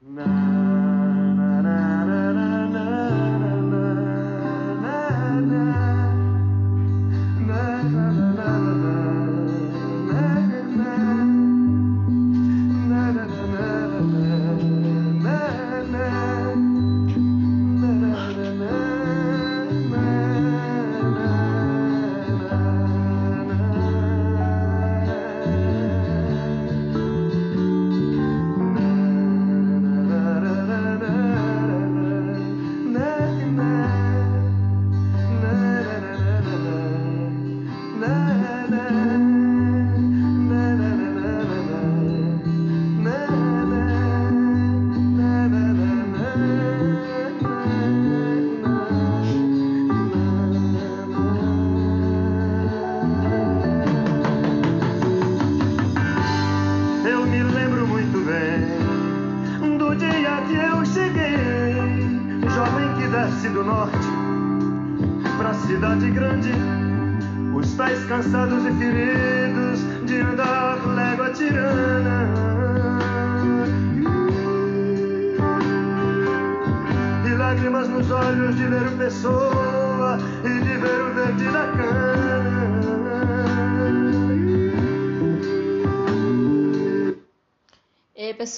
Night.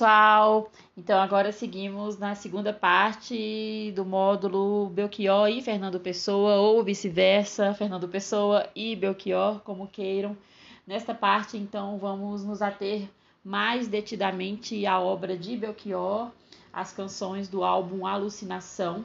Pessoal! Então agora seguimos na segunda parte do módulo Belchior e Fernando Pessoa, ou vice-versa, Fernando Pessoa e Belchior, como queiram. Nesta parte, então, vamos nos ater mais detidamente à obra de Belchior, as canções do álbum Alucinação.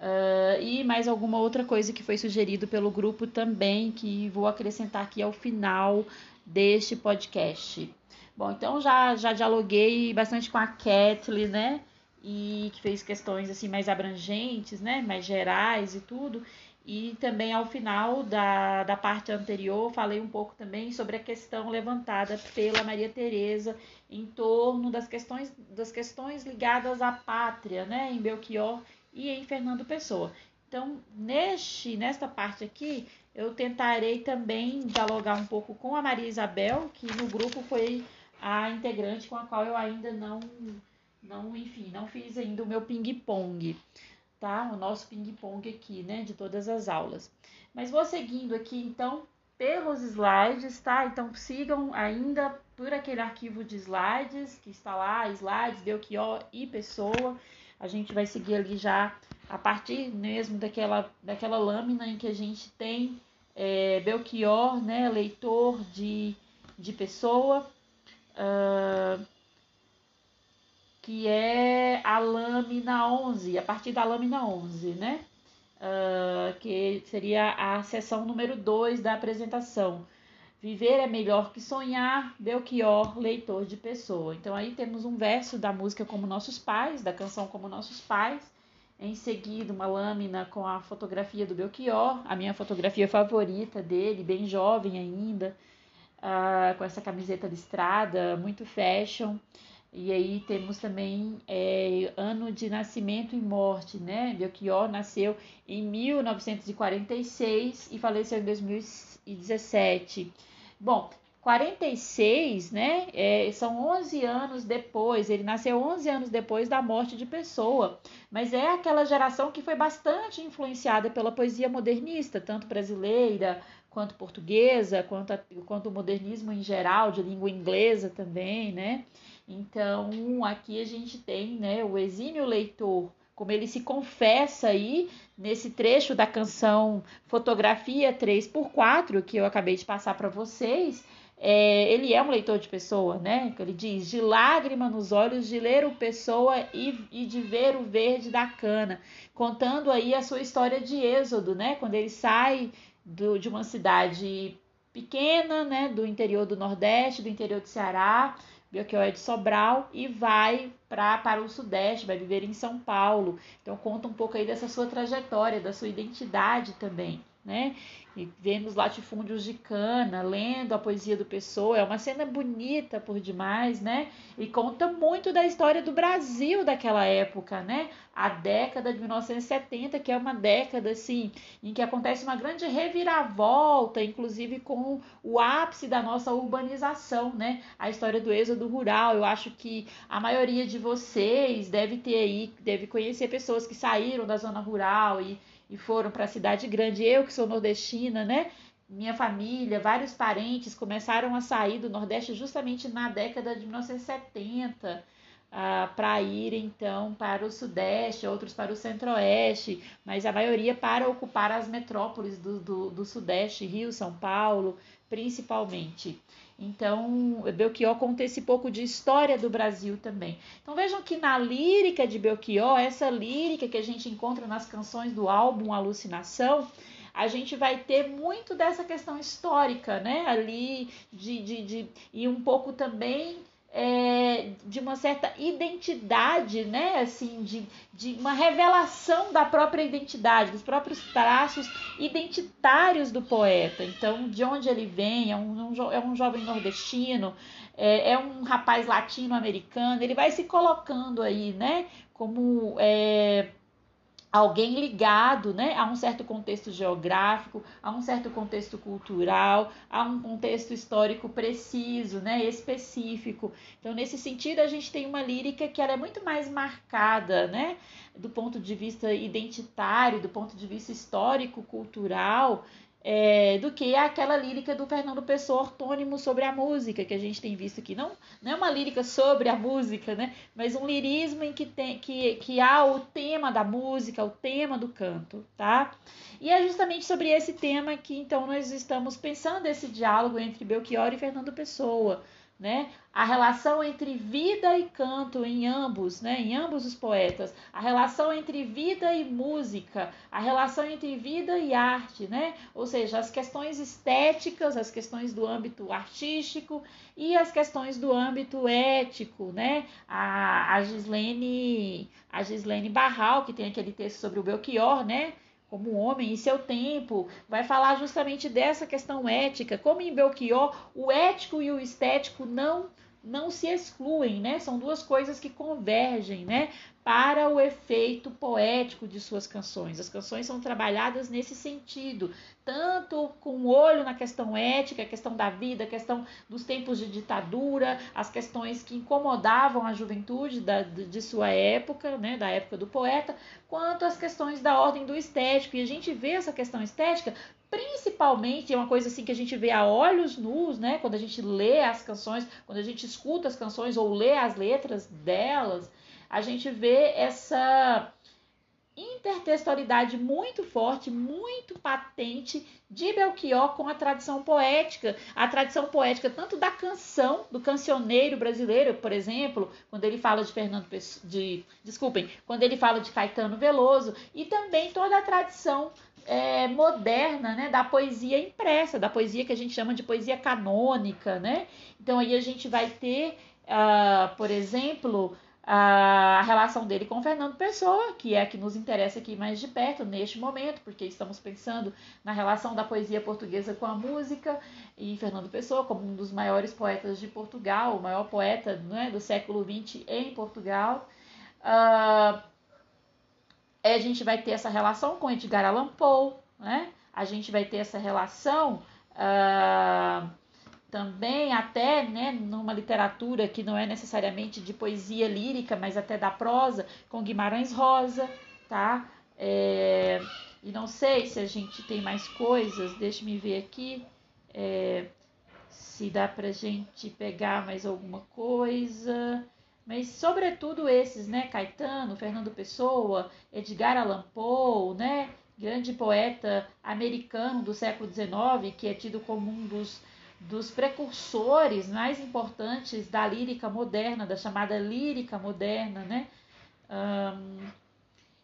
Uh, e mais alguma outra coisa que foi sugerido pelo grupo também, que vou acrescentar aqui ao final deste podcast. Bom, então já, já dialoguei bastante com a Kathleen, né? E que fez questões assim mais abrangentes, né? Mais gerais e tudo. E também ao final da, da parte anterior falei um pouco também sobre a questão levantada pela Maria Tereza em torno das questões, das questões ligadas à pátria, né? Em Belchior e em Fernando Pessoa. Então, neste, nesta parte aqui, eu tentarei também dialogar um pouco com a Maria Isabel, que no grupo foi a integrante com a qual eu ainda não, não enfim, não fiz ainda o meu ping-pong, tá? O nosso ping-pong aqui, né, de todas as aulas. Mas vou seguindo aqui, então, pelos slides, tá? Então, sigam ainda por aquele arquivo de slides que está lá, slides, Belchior e pessoa. A gente vai seguir ali já a partir mesmo daquela, daquela lâmina em que a gente tem é, Belchior, né, leitor de, de pessoa, uh, que é a lâmina 11, a partir da lâmina 11, né? Uh, que seria a sessão número 2 da apresentação. Viver é melhor que sonhar, Belchior, leitor de pessoa. Então aí temos um verso da música Como Nossos Pais, da canção Como Nossos Pais. Em seguida, uma lâmina com a fotografia do Belchior, a minha fotografia favorita dele, bem jovem ainda, com essa camiseta listrada, muito fashion. E aí temos também é, ano de nascimento e morte, né? Belchior nasceu em 1946 e faleceu em 2017. Bom, 46, né? É, são 11 anos depois, ele nasceu 11 anos depois da morte de Pessoa, mas é aquela geração que foi bastante influenciada pela poesia modernista, tanto brasileira quanto portuguesa, quanto, a, quanto o modernismo em geral, de língua inglesa também, né? Então, aqui a gente tem né, o exímio leitor, como ele se confessa aí nesse trecho da canção Fotografia 3x4, que eu acabei de passar para vocês, é, ele é um leitor de pessoa, né? Ele diz: de lágrima nos olhos, de ler o pessoa e, e de ver o verde da cana, contando aí a sua história de êxodo, né? Quando ele sai do, de uma cidade pequena, né, do interior do Nordeste, do interior do Ceará, Belchior é de Sobral, e vai pra, para o Sudeste, vai viver em São Paulo. Então conta um pouco aí dessa sua trajetória, da sua identidade também, né? E vendo os latifúndios de cana, lendo a poesia do Pessoa. É uma cena bonita por demais, né? E conta muito da história do Brasil daquela época, né? A década de 1970, que é uma década, assim, em que acontece uma grande reviravolta, inclusive com o ápice da nossa urbanização, né? A história do êxodo rural. Eu acho que a maioria de vocês deve ter aí, deve conhecer pessoas que saíram da zona rural e e foram para a cidade grande. Eu, que sou nordestina, né? Minha família, vários parentes começaram a sair do Nordeste justamente na década de 1970 ah, para ir então para o Sudeste, outros para o Centro-Oeste, mas a maioria para ocupar as metrópoles do, do, do Sudeste, Rio, São Paulo, principalmente. Então, Belchior conta esse pouco de história do Brasil também. Então, vejam que na lírica de Belchior, essa lírica que a gente encontra nas canções do álbum Alucinação, a gente vai ter muito dessa questão histórica, né? Ali, de, de, de e um pouco também é, de uma certa identidade, né? Assim, de, de uma revelação da própria identidade, dos próprios traços identitários do poeta. Então, de onde ele vem, é um, um é um jovem nordestino, é, é um rapaz latino-americano, ele vai se colocando aí, né? Como é, alguém ligado né, a um certo contexto geográfico, a um certo contexto cultural, a um contexto histórico preciso, né, específico. Então, nesse sentido, a gente tem uma lírica que ela é muito mais marcada né, do ponto de vista identitário, do ponto de vista histórico, cultural, é, do que aquela lírica do Fernando Pessoa ortônimo sobre a música, que a gente tem visto aqui. Não, não é uma lírica sobre a música, né? mas um lirismo em que, tem, que, que há o tema da música, o tema do canto. Tá? E é justamente sobre esse tema que então nós estamos pensando esse diálogo entre Belchior e Fernando Pessoa né? A relação entre vida e canto em ambos, né? Em ambos os poetas, a relação entre vida e música, a relação entre vida e arte, né? Ou seja, as questões estéticas, as questões do âmbito artístico e as questões do âmbito ético, né? A, a Gislene, a Gislene Barral, que tem aquele texto sobre o Belchior, né? Como homem e seu tempo, vai falar justamente dessa questão ética, como em Belchior, o ético e o estético não não se excluem, né? São duas coisas que convergem, né? Para o efeito poético de suas canções. As canções são trabalhadas nesse sentido, tanto com o olho na questão ética, a questão da vida, a questão dos tempos de ditadura, as questões que incomodavam a juventude da, de sua época, né? Da época do poeta, quanto as questões da ordem do estético. E a gente vê essa questão estética principalmente é uma coisa assim que a gente vê a olhos nus, né? Quando a gente lê as canções, quando a gente escuta as canções ou lê as letras delas, a gente vê essa intertextualidade muito forte, muito patente de Belchior com a tradição poética, a tradição poética tanto da canção, do cancioneiro brasileiro, por exemplo, quando ele fala de Fernando de, desculpem, quando ele fala de Caetano Veloso, e também toda a tradição é, moderna, né, da poesia impressa, da poesia que a gente chama de poesia canônica, né? Então aí a gente vai ter, uh, por exemplo, a relação dele com Fernando Pessoa, que é a que nos interessa aqui mais de perto neste momento, porque estamos pensando na relação da poesia portuguesa com a música, e Fernando Pessoa, como um dos maiores poetas de Portugal, o maior poeta né, do século XX em Portugal. Uh, a gente vai ter essa relação com Edgar Allan Poe, né? a gente vai ter essa relação. Uh, também até né, numa literatura que não é necessariamente de poesia lírica, mas até da prosa, com Guimarães Rosa, tá? É, e não sei se a gente tem mais coisas, deixe-me ver aqui é, se dá pra gente pegar mais alguma coisa. Mas sobretudo esses, né? Caetano, Fernando Pessoa, Edgar Allan Poe, né? Grande poeta americano do século XIX, que é tido como um dos dos precursores mais importantes da lírica moderna, da chamada lírica moderna, né? Um,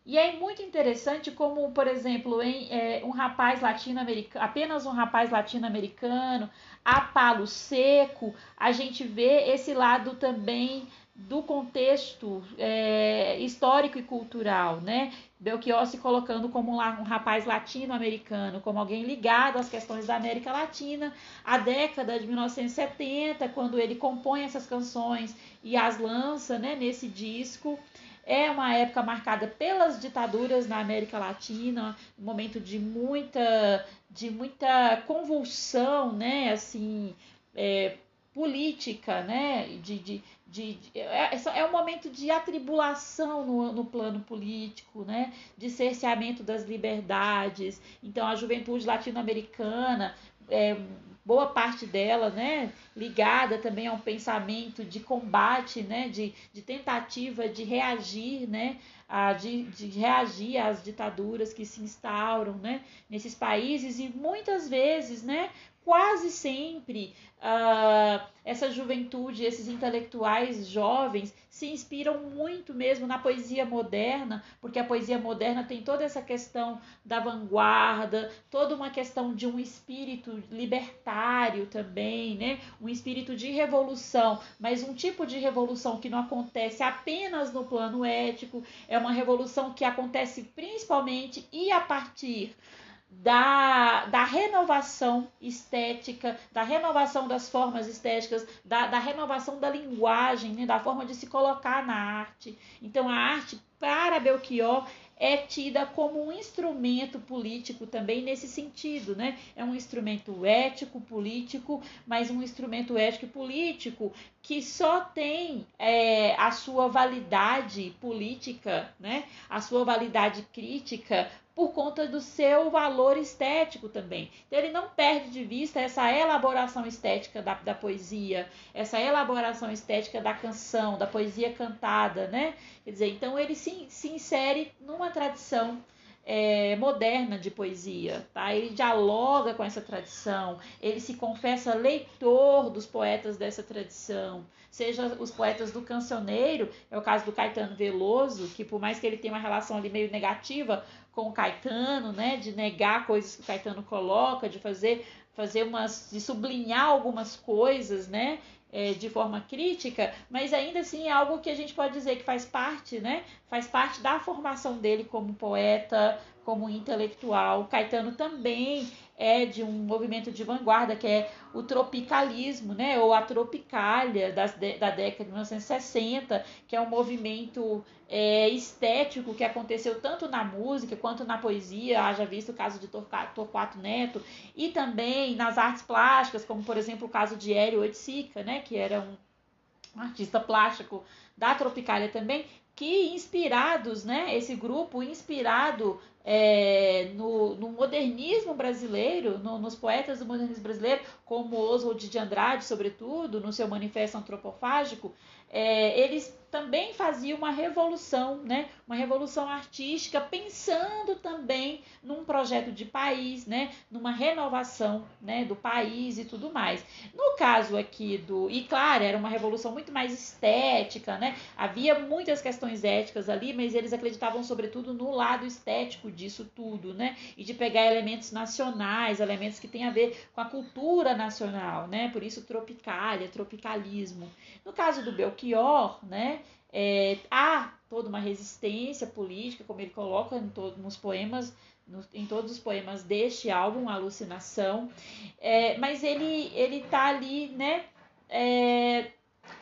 e é muito interessante como, por exemplo, em é, um rapaz latino-americano, apenas um rapaz latino-americano, a palo seco, a gente vê esse lado também do contexto é, histórico e cultural, né? Belchior se colocando como um, rapaz latino-americano, como alguém ligado às questões da América Latina, a década de 1970, quando ele compõe essas canções e as lança né, nesse disco. É uma época marcada pelas ditaduras na América Latina, um momento de muita, de muita convulsão, né, assim, é, política, né, de, de, de, de é, é, um momento de atribulação no, no plano político, né, de cerceamento das liberdades. Então, a juventude latino-americana é, boa parte dela, né, ligada também a um pensamento de combate, né, de, de tentativa de reagir, né, a, de, de reagir às ditaduras que se instauram, né, nesses países e muitas vezes, né, quase sempre uh, essa juventude, esses intelectuais jovens se inspiram muito mesmo na poesia moderna, porque a poesia moderna tem toda essa questão da vanguarda, toda uma questão de um espírito libertário também, né? Um espírito de revolução, mas um tipo de revolução que não acontece apenas no plano ético, é uma revolução que acontece principalmente e a partir da, da renovação estética, da renovação das formas estéticas, da, da renovação da linguagem, né, da forma de se colocar na arte. Então, a arte, para Belchior, é tida como um instrumento político também nesse sentido, né? É um instrumento ético, político, mas um instrumento ético político que só tem é, a sua validade política, né? A sua validade crítica por conta do seu valor estético também. Então, ele não perde de vista essa elaboração estética da, da poesia, essa elaboração estética da canção, da poesia cantada, né? Quer dizer, então ele se, se insere numa tradição é, moderna de poesia, tá? Ele dialoga com essa tradição, ele se confessa leitor dos poetas dessa tradição, seja os poetas do cancioneiro, é o caso do Caetano Veloso, que por mais que ele tenha uma relação ali meio negativa com o Caetano, né, de negar coisas que o Caetano coloca, de fazer fazer umas de sublinhar algumas coisas, né, é, de forma crítica, mas ainda assim é algo que a gente pode dizer que faz parte, né, faz parte da formação dele como poeta, como intelectual. O Caetano também é de um movimento de vanguarda que é o tropicalismo, né, ou a tropicália das, da década de 1960, que é um movimento é, estético que aconteceu tanto na música quanto na poesia, haja visto o caso de Torquato Neto, e também nas artes plásticas, como por exemplo o caso de Hélio Oiticica, né, que era um um artista plástico da Tropicália também, que inspirados, né, esse grupo inspirado é, no, no, modernismo brasileiro, no, nos poetas do modernismo brasileiro, como Oswald de Andrade, sobretudo, no seu manifesto antropofágico, é, eles também faziam uma revolução, né? uma revolução artística, pensando também num projeto de país, né? numa renovação né? do país e tudo mais. No caso aqui do. E claro, era uma revolução muito mais estética, né? havia muitas questões éticas ali, mas eles acreditavam sobretudo no lado estético disso tudo, né? e de pegar elementos nacionais, elementos que têm a ver com a cultura nacional, né? por isso tropicália, tropicalismo. No caso do Belchior, né? É, há toda uma resistência política, como ele coloca em todo, nos poemas, no, em todos os poemas deste álbum, Alucinação, é, mas ele ele tá ali, né? É,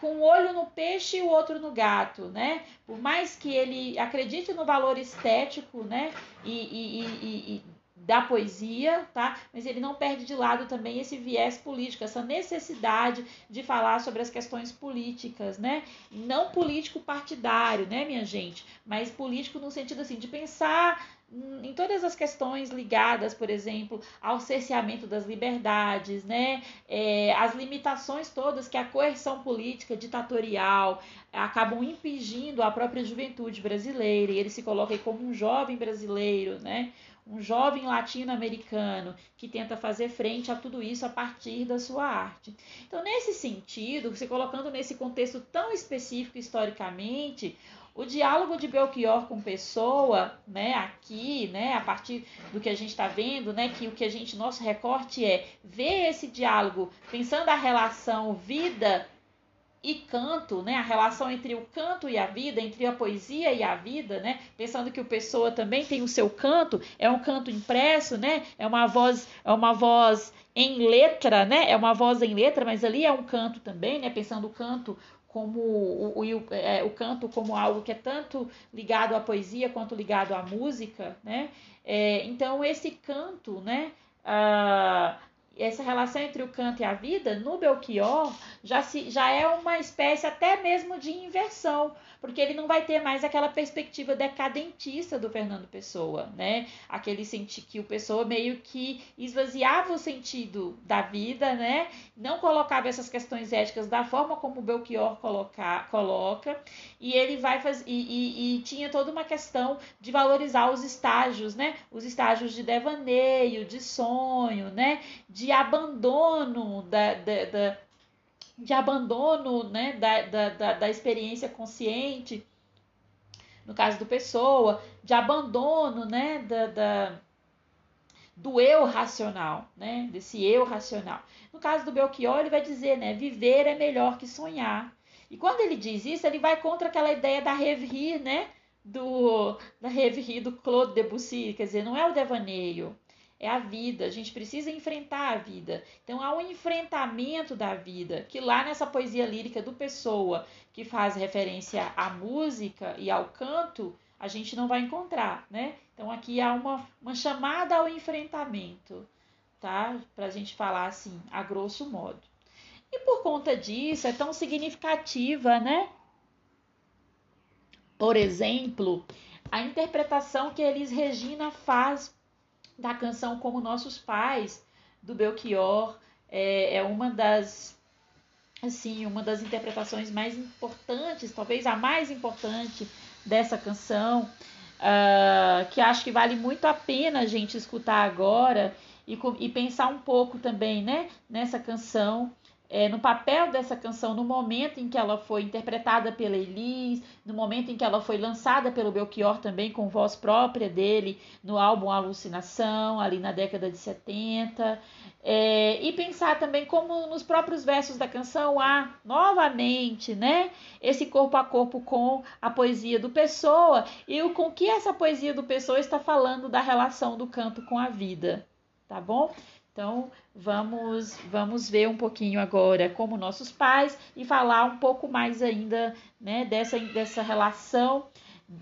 com um olho no peixe e o outro no gato, né? Por mais que ele acredite no valor estético, né? E, e, e, e da poesia, tá? Mas ele não perde de lado também esse viés político, essa necessidade de falar sobre as questões políticas, né? Não político partidário, né, minha gente? Mas político no sentido assim de pensar em todas as questões ligadas, por exemplo, ao cerceamento das liberdades, né? É, as limitações todas que a coerção política ditatorial acabam impedindo a própria juventude brasileira, e ele se coloca aí como um jovem brasileiro, né? Um jovem latino-americano que tenta fazer frente a tudo isso a partir da sua arte. Então, nesse sentido, se colocando nesse contexto tão específico historicamente, o diálogo de Belchior com Pessoa, né, aqui, né, a partir do que a gente está vendo, né, que o que a gente, nosso recorte é ver esse diálogo pensando a relação vida e canto, né, a relação entre o canto e a vida, entre a poesia e a vida, né, pensando que o Pessoa também tem o seu canto, é um canto impresso, né, é uma voz, é uma voz em letra, né, é uma voz em letra, mas ali é um canto também, né, pensando o canto como o, o, é, o canto como algo que é tanto ligado à poesia quanto ligado à música, né, é, então esse canto, né, uh, essa relação entre o canto e a vida, no Belchior, já, se, já é uma espécie até mesmo de inversão, porque ele não vai ter mais aquela perspectiva decadentista do Fernando Pessoa, né? Aquele sentir que o Pessoa meio que esvaziava o sentido da vida, né? Não colocava essas questões éticas da forma como o Belchior coloca, coloca, e ele vai fazer e, e, e tinha toda uma questão de valorizar os estágios, né? Os estágios de devaneio, de sonho, né? De abandono da, da, da de abandono né, da, da, da, experiência consciente, no caso do Pessoa, de abandono né, da, da, do eu racional, né, desse eu racional. No caso do Belchior, ele vai dizer, né, viver é melhor que sonhar. E quando ele diz isso, ele vai contra aquela ideia da rêverie, né, do, da rêverie do Claude Debussy, quer dizer, não é o devaneio, é a vida, a gente precisa enfrentar a vida. Então há um enfrentamento da vida, que lá nessa poesia lírica do Pessoa, que faz referência à música e ao canto, a gente não vai encontrar, né? Então aqui há uma, uma chamada ao enfrentamento, tá? Para a gente falar assim, a grosso modo. E por conta disso é tão significativa, né? Por exemplo, a interpretação que Elis Regina faz da canção Como Nossos Pais, do Belchior, é, é uma das assim, uma das interpretações mais importantes, talvez a mais importante dessa canção, uh, que acho que vale muito a pena a gente escutar agora e, e pensar um pouco também, né, nessa canção é, no papel dessa canção no momento em que ela foi interpretada pela Elis, no momento em que ela foi lançada pelo Belchior também com voz própria dele no álbum Alucinação, ali na década de 70. É, e pensar também como nos próprios versos da canção há novamente né, esse corpo a corpo com a poesia do Pessoa e o com que essa poesia do Pessoa está falando da relação do canto com a vida. Tá bom? Então, vamos, vamos ver um pouquinho agora como nossos pais e falar um pouco mais ainda né, dessa, dessa relação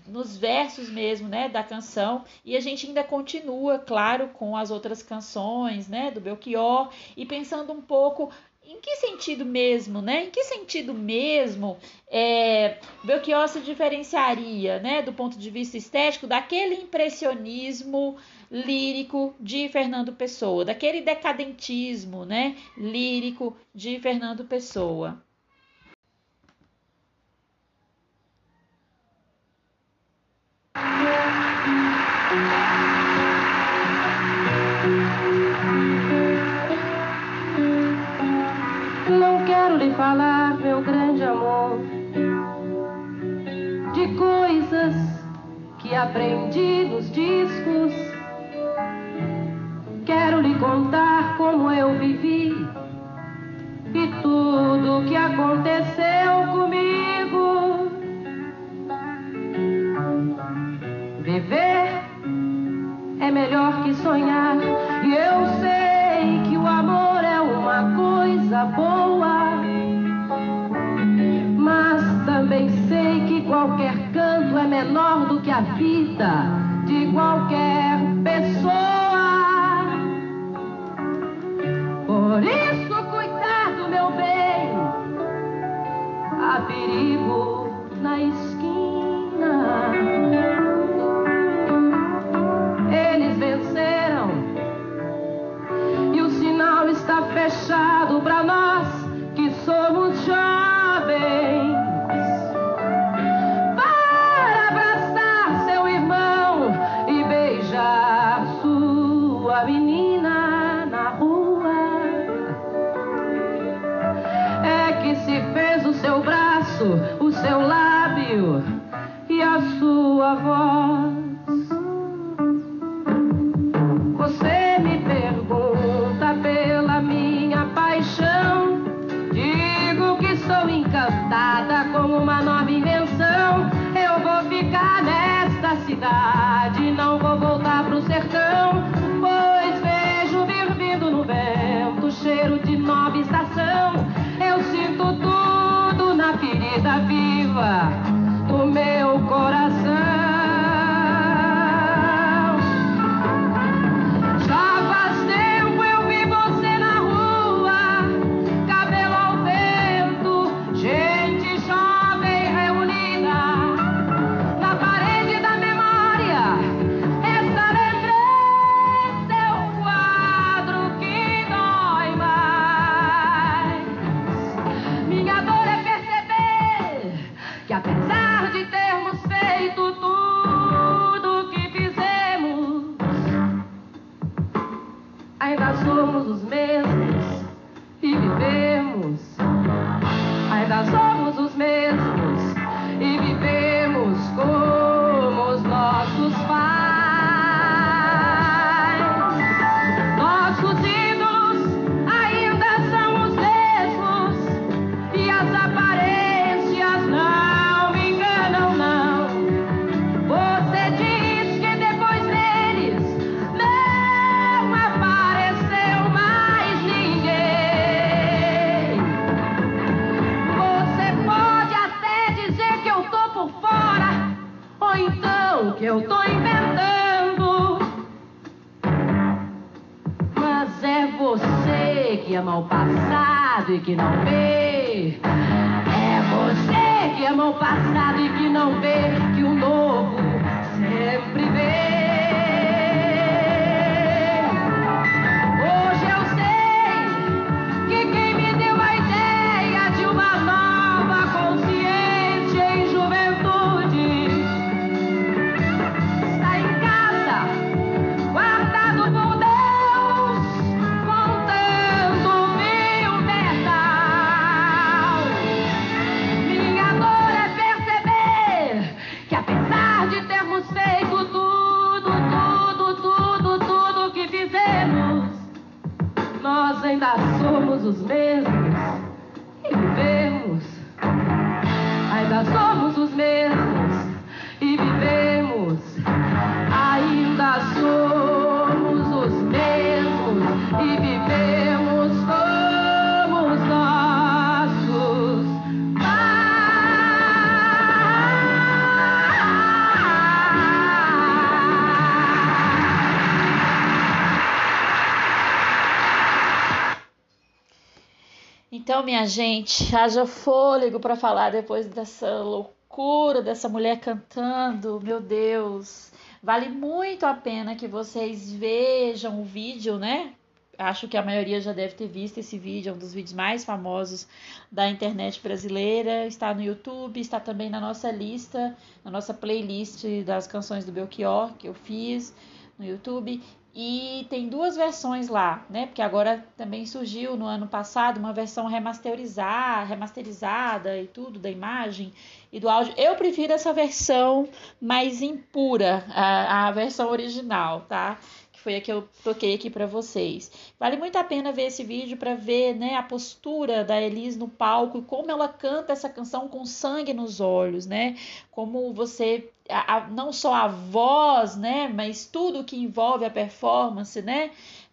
nos versos mesmo, né, da canção, e a gente ainda continua, claro, com as outras canções, né, do Belchior, e pensando um pouco em que sentido mesmo, né? Em que sentido mesmo é, Belchior se diferenciaria, né, do ponto de vista estético, daquele impressionismo lírico de Fernando Pessoa, daquele decadentismo, né, lírico de Fernando Pessoa. Não quero lhe falar, meu grande amor, de coisas que aprendi nos discos Quero lhe contar como eu vivi e tudo o que aconteceu ainda somos os mesmos e vivemos. Ainda somos os Então, minha gente, haja fôlego para falar depois dessa loucura dessa mulher cantando. Meu Deus, vale muito a pena que vocês vejam o vídeo, né? Acho que a maioria já deve ter visto esse vídeo, é um dos vídeos mais famosos da internet brasileira. Está no YouTube, está também na nossa lista, na nossa playlist das canções do Belchior que eu fiz no YouTube. E tem duas versões lá, né? Porque agora também surgiu no ano passado uma versão remasterizada, remasterizada e tudo da imagem e do áudio. Eu prefiro essa versão mais impura, a, a versão original, tá? Que foi a que eu toquei aqui para vocês. Vale muito a pena ver esse vídeo para ver né, a postura da Elis no palco e como ela canta essa canção com sangue nos olhos, né? Como você a, a, não só a voz, né, mas tudo que envolve a performance, né?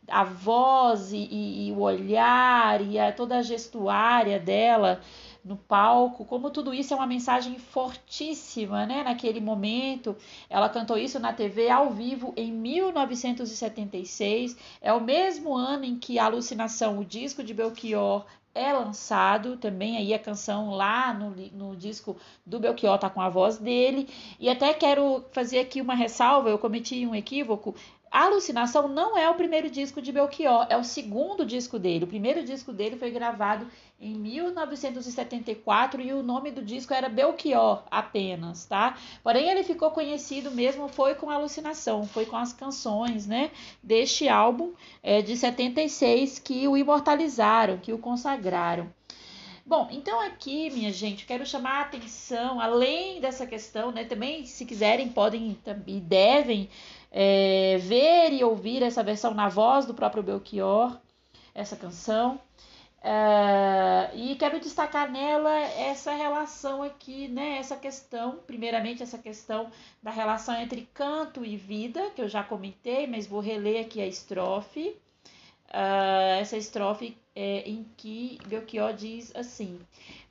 A voz e, e, e o olhar e a, toda a gestuária dela no palco, como tudo isso é uma mensagem fortíssima, né? Naquele momento, ela cantou isso na TV ao vivo em 1976. É o mesmo ano em que a Alucinação, o disco de Belchior, é lançado também aí a canção lá no, no disco do Belchior tá com a voz dele e até quero fazer aqui uma ressalva eu cometi um equívoco a Alucinação não é o primeiro disco de Belchior, é o segundo disco dele. O primeiro disco dele foi gravado em 1974 e o nome do disco era Belchior apenas, tá? Porém, ele ficou conhecido mesmo foi com Alucinação, foi com as canções, né, deste álbum é, de 76 que o imortalizaram, que o consagraram. Bom, então aqui, minha gente, quero chamar a atenção, além dessa questão, né, também, se quiserem, podem e devem é, ver e ouvir essa versão na voz do próprio Belchior, essa canção. Uh, e quero destacar nela essa relação aqui, né? Essa questão, primeiramente essa questão da relação entre canto e vida, que eu já comentei, mas vou reler aqui a estrofe. Uh, essa estrofe é, em que Belchior diz assim: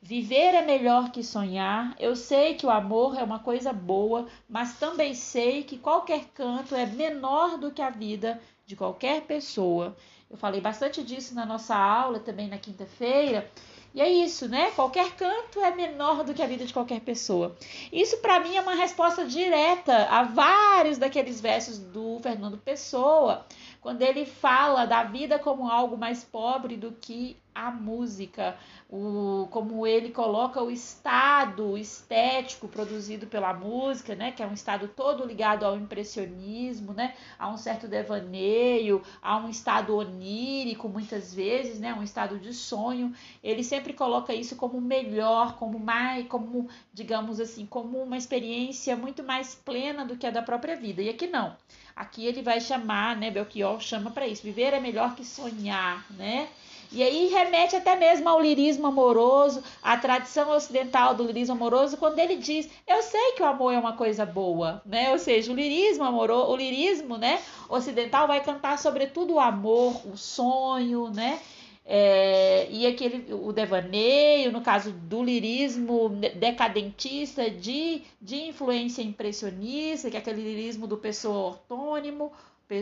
Viver é melhor que sonhar. Eu sei que o amor é uma coisa boa, mas também sei que qualquer canto é menor do que a vida de qualquer pessoa. Eu falei bastante disso na nossa aula também na quinta-feira. E é isso, né? Qualquer canto é menor do que a vida de qualquer pessoa. Isso para mim é uma resposta direta a vários daqueles versos do Fernando Pessoa, quando ele fala da vida como algo mais pobre do que a música, o, como ele coloca o estado estético produzido pela música, né, que é um estado todo ligado ao impressionismo, né, a um certo devaneio, a um estado onírico muitas vezes, né, um estado de sonho. Ele sempre coloca isso como melhor, como mais, como digamos assim, como uma experiência muito mais plena do que a da própria vida. E aqui não. Aqui ele vai chamar, né, Belchior chama para isso. Viver é melhor que sonhar, né? E aí remete até mesmo ao lirismo amoroso, à tradição ocidental do lirismo amoroso, quando ele diz: "Eu sei que o amor é uma coisa boa", né? Ou seja, o lirismo amoroso, o lirismo, né, ocidental vai cantar sobretudo o amor, o sonho, né? É, e aquele o devaneio, no caso do lirismo decadentista de, de influência impressionista, que é aquele lirismo do pessoa ortônimo,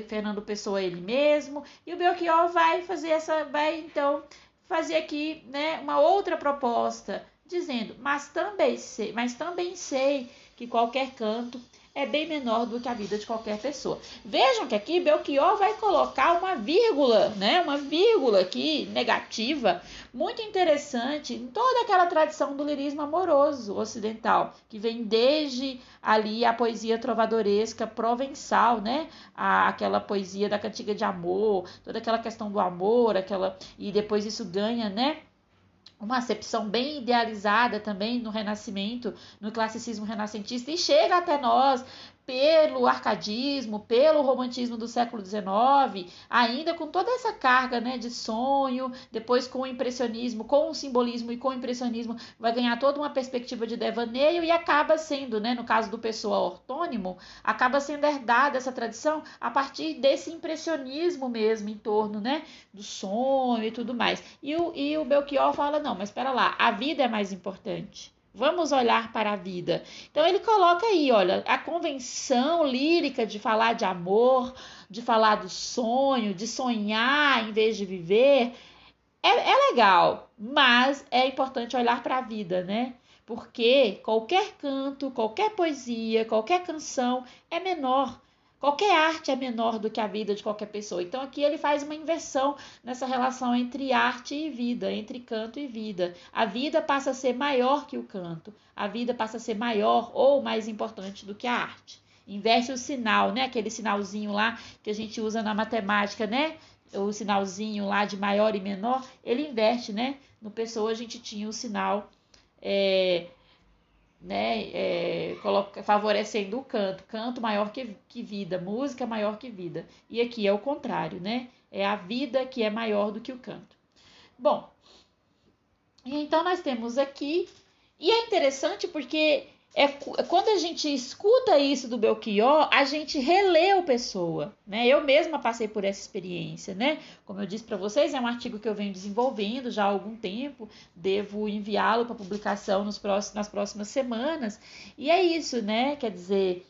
Fernando Pessoa ele mesmo, e o Belchior vai fazer essa, vai então fazer aqui, né, uma outra proposta, dizendo: "Mas também sei, mas também sei que qualquer canto é bem menor do que a vida de qualquer pessoa. Vejam que aqui Belchior vai colocar uma vírgula, né? Uma vírgula aqui negativa, muito interessante em toda aquela tradição do lirismo amoroso ocidental, que vem desde ali a poesia trovadoresca provençal, né? A, aquela poesia da cantiga de amor, toda aquela questão do amor, aquela e depois isso ganha, né? Uma acepção bem idealizada também no Renascimento, no classicismo renascentista, e chega até nós pelo arcadismo, pelo romantismo do século XIX, ainda com toda essa carga né, de sonho, depois com o impressionismo, com o simbolismo e com o impressionismo, vai ganhar toda uma perspectiva de devaneio e acaba sendo, né, no caso do pessoa ortônimo, acaba sendo herdada essa tradição a partir desse impressionismo mesmo em torno né, do sonho e tudo mais. E o, e o Belchior fala: não, mas espera lá, a vida é mais importante. Vamos olhar para a vida. Então ele coloca aí, olha, a convenção lírica de falar de amor, de falar do sonho, de sonhar em vez de viver, é, é legal, mas é importante olhar para a vida, né? Porque qualquer canto, qualquer poesia, qualquer canção é menor Qualquer arte é menor do que a vida de qualquer pessoa. Então aqui ele faz uma inversão nessa relação entre arte e vida, entre canto e vida. A vida passa a ser maior que o canto. A vida passa a ser maior ou mais importante do que a arte. Inverte o sinal, né? Aquele sinalzinho lá que a gente usa na matemática, né? O sinalzinho lá de maior e menor, ele inverte, né? No pessoa a gente tinha o sinal é, né, é, coloca, favorecendo o canto, canto maior que, que vida, música maior que vida. E aqui é o contrário, né? É a vida que é maior do que o canto. Bom, então nós temos aqui, e é interessante porque é quando a gente escuta isso do Belchior, a gente relê o Pessoa, né? Eu mesma passei por essa experiência, né? Como eu disse para vocês, é um artigo que eu venho desenvolvendo já há algum tempo, devo enviá-lo para publicação nos próximos, nas próximas semanas. E é isso, né? Quer dizer,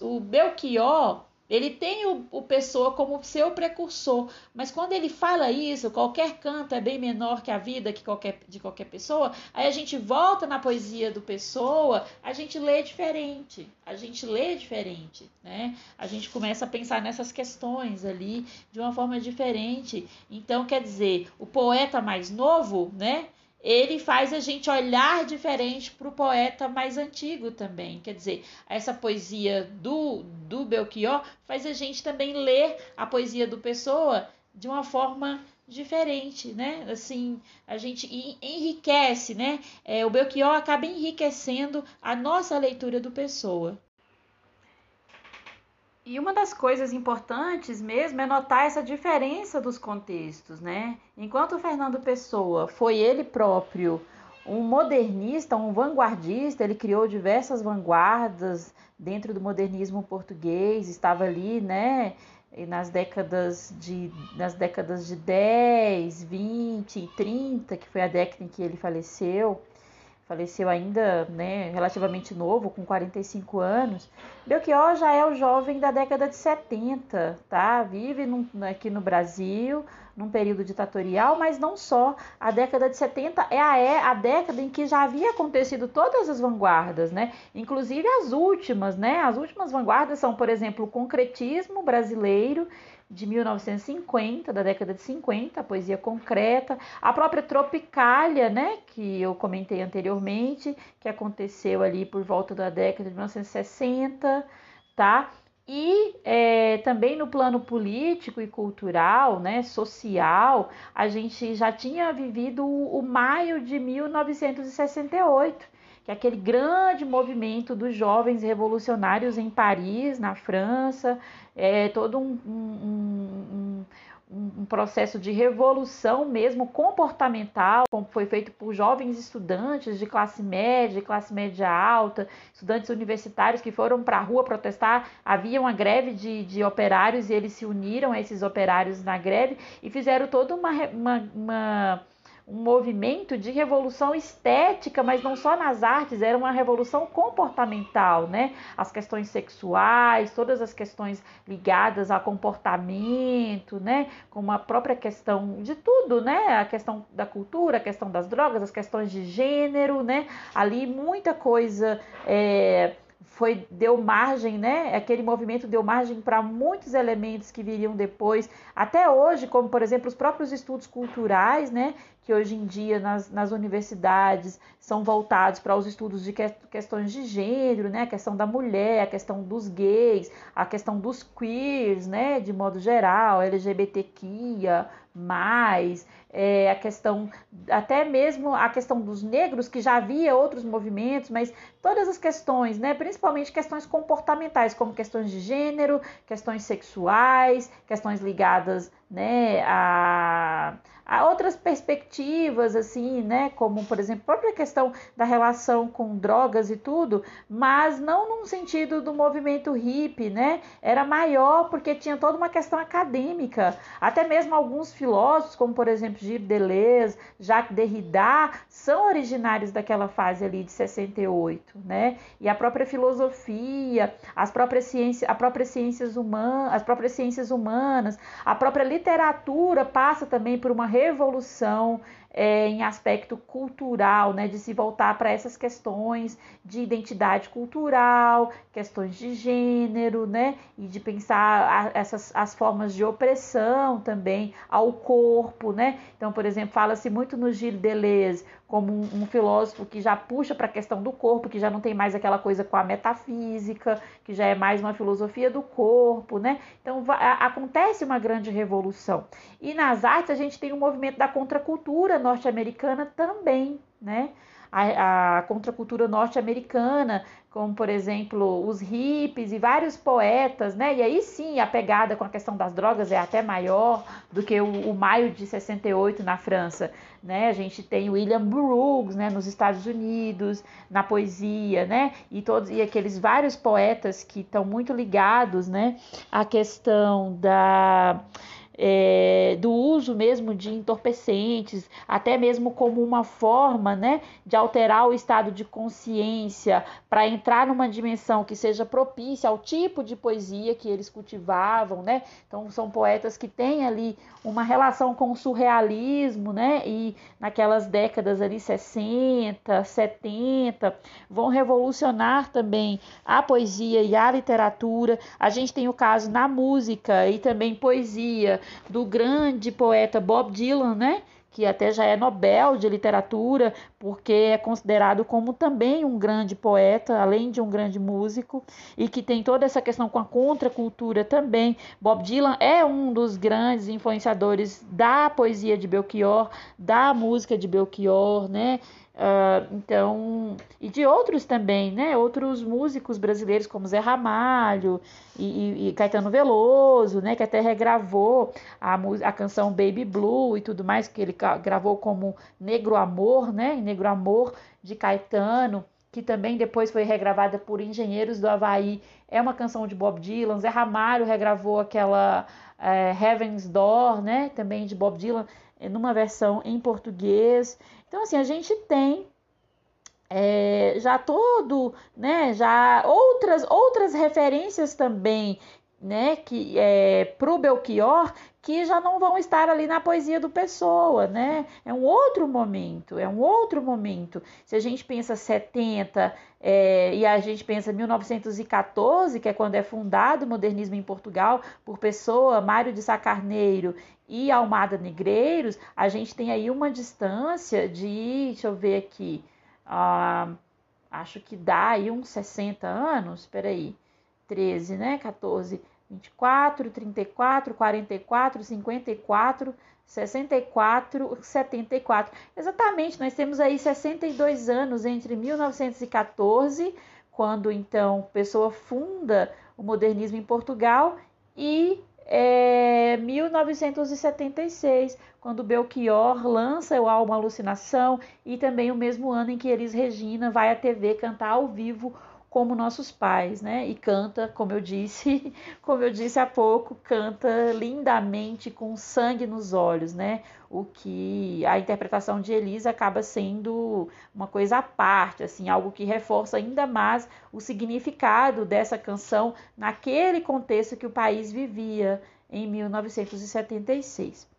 o Belchior ele tem o, o Pessoa como seu precursor, mas quando ele fala isso, qualquer canto é bem menor que a vida que qualquer, de qualquer pessoa, aí a gente volta na poesia do Pessoa, a gente lê diferente, a gente lê diferente, né? A gente começa a pensar nessas questões ali de uma forma diferente. Então, quer dizer, o poeta mais novo, né? Ele faz a gente olhar diferente para o poeta mais antigo também. Quer dizer, essa poesia do, do Belchior faz a gente também ler a poesia do Pessoa de uma forma diferente, né? Assim, a gente enriquece, né? É, o Belchior acaba enriquecendo a nossa leitura do Pessoa. E uma das coisas importantes mesmo é notar essa diferença dos contextos, né? Enquanto Fernando Pessoa foi ele próprio um modernista, um vanguardista, ele criou diversas vanguardas dentro do modernismo português, estava ali, né, nas décadas de nas décadas de 10, 20 e 30, que foi a década em que ele faleceu faleceu ainda né, relativamente novo, com 45 anos. Belchior já é o jovem da década de 70, tá? Vive num, aqui no Brasil, num período ditatorial, mas não só. A década de 70 é a, é a década em que já havia acontecido todas as vanguardas, né? Inclusive as últimas, né? As últimas vanguardas são, por exemplo, o concretismo brasileiro de 1950, da década de 50, a poesia concreta, a própria Tropicália, né, que eu comentei anteriormente, que aconteceu ali por volta da década de 1960, tá? E é, também no plano político e cultural, né, social, a gente já tinha vivido o, o maio de 1968, que é aquele grande movimento dos jovens revolucionários em Paris, na França, é todo um, um, um, um processo de revolução mesmo comportamental, como foi feito por jovens estudantes de classe média, classe média alta, estudantes universitários que foram para a rua protestar. Havia uma greve de, de operários e eles se uniram a esses operários na greve e fizeram toda uma, uma, uma um movimento de revolução estética, mas não só nas artes, era uma revolução comportamental, né? As questões sexuais, todas as questões ligadas a comportamento, né? Como a própria questão de tudo, né? A questão da cultura, a questão das drogas, as questões de gênero, né? Ali muita coisa é, foi deu margem, né? Aquele movimento deu margem para muitos elementos que viriam depois, até hoje, como por exemplo os próprios estudos culturais, né? Que hoje em dia nas, nas universidades são voltados para os estudos de que, questões de gênero, né? A questão da mulher, a questão dos gays, a questão dos queers, né? De modo geral, LGBTQIA, mais, é, a questão, até mesmo a questão dos negros, que já havia outros movimentos, mas todas as questões, né, principalmente questões comportamentais, como questões de gênero, questões sexuais, questões ligadas né, a, a outras perspectivas, assim, né, como, por exemplo, a própria questão da relação com drogas e tudo, mas não num sentido do movimento hippie, né, era maior porque tinha toda uma questão acadêmica, até mesmo alguns filósofos, como, por exemplo, Gilles Deleuze, Jacques Derrida, são originários daquela fase ali de 68, né, e a própria filosofia, as próprias ciências, a própria ciências humanas, as próprias ciências humanas, a própria literatura passa também por uma revolução é, em aspecto cultural, né, de se voltar para essas questões de identidade cultural, questões de gênero, né, e de pensar a, essas as formas de opressão também ao corpo, né. Então, por exemplo, fala-se muito no Gilles Deleuze como um, um filósofo que já puxa para a questão do corpo, que já não tem mais aquela coisa com a metafísica, que já é mais uma filosofia do corpo, né? Então a, acontece uma grande revolução. E nas artes a gente tem o um movimento da contracultura norte-americana também, né? A, a contracultura norte-americana, como por exemplo os hippies e vários poetas, né? E aí sim a pegada com a questão das drogas é até maior do que o, o maio de 68 na França, né? A gente tem William Brooks, né? Nos Estados Unidos, na poesia, né? E todos e aqueles vários poetas que estão muito ligados, né? À questão da é, do uso mesmo de entorpecentes, até mesmo como uma forma né, de alterar o estado de consciência para entrar numa dimensão que seja propícia ao tipo de poesia que eles cultivavam. Né? Então, são poetas que têm ali uma relação com o surrealismo, né? E naquelas décadas ali 60, 70, vão revolucionar também a poesia e a literatura. A gente tem o caso na música e também poesia do grande poeta Bob Dylan, né? que até já é Nobel de literatura, porque é considerado como também um grande poeta, além de um grande músico, e que tem toda essa questão com a contracultura também. Bob Dylan é um dos grandes influenciadores da poesia de Belchior, da música de Belchior, né? Uh, então, e de outros também, né? Outros músicos brasileiros como Zé Ramalho e, e, e Caetano Veloso, né? Que até regravou a, a canção Baby Blue e tudo mais, que ele gravou como Negro Amor, né? Negro Amor de Caetano, que também depois foi regravada por Engenheiros do Havaí. É uma canção de Bob Dylan. Zé Ramalho regravou aquela é, Heaven's Door, né? Também de Bob Dylan, numa versão em português. Então, assim, a gente tem é, já todo, né, já outras, outras referências também, né, que é, para o Belchior, que já não vão estar ali na poesia do Pessoa, né? É um outro momento, é um outro momento. Se a gente pensa 70 é, e a gente pensa 1914, que é quando é fundado o modernismo em Portugal por Pessoa, Mário de Sacarneiro e Almada Negreiros, a gente tem aí uma distância de, deixa eu ver aqui, uh, acho que dá aí uns 60 anos, espera aí, 13, né, 14, 24, 34, 44, 54, 64, 74. Exatamente, nós temos aí 62 anos entre 1914, quando então Pessoa funda o modernismo em Portugal, e é 1976, quando Belchior lança o álbum Alucinação e também o mesmo ano em que Elis Regina vai à TV cantar ao vivo como nossos pais, né? E canta, como eu disse, como eu disse há pouco, canta lindamente com sangue nos olhos, né? O que a interpretação de Elisa acaba sendo uma coisa à parte, assim, algo que reforça ainda mais o significado dessa canção naquele contexto que o país vivia em 1976.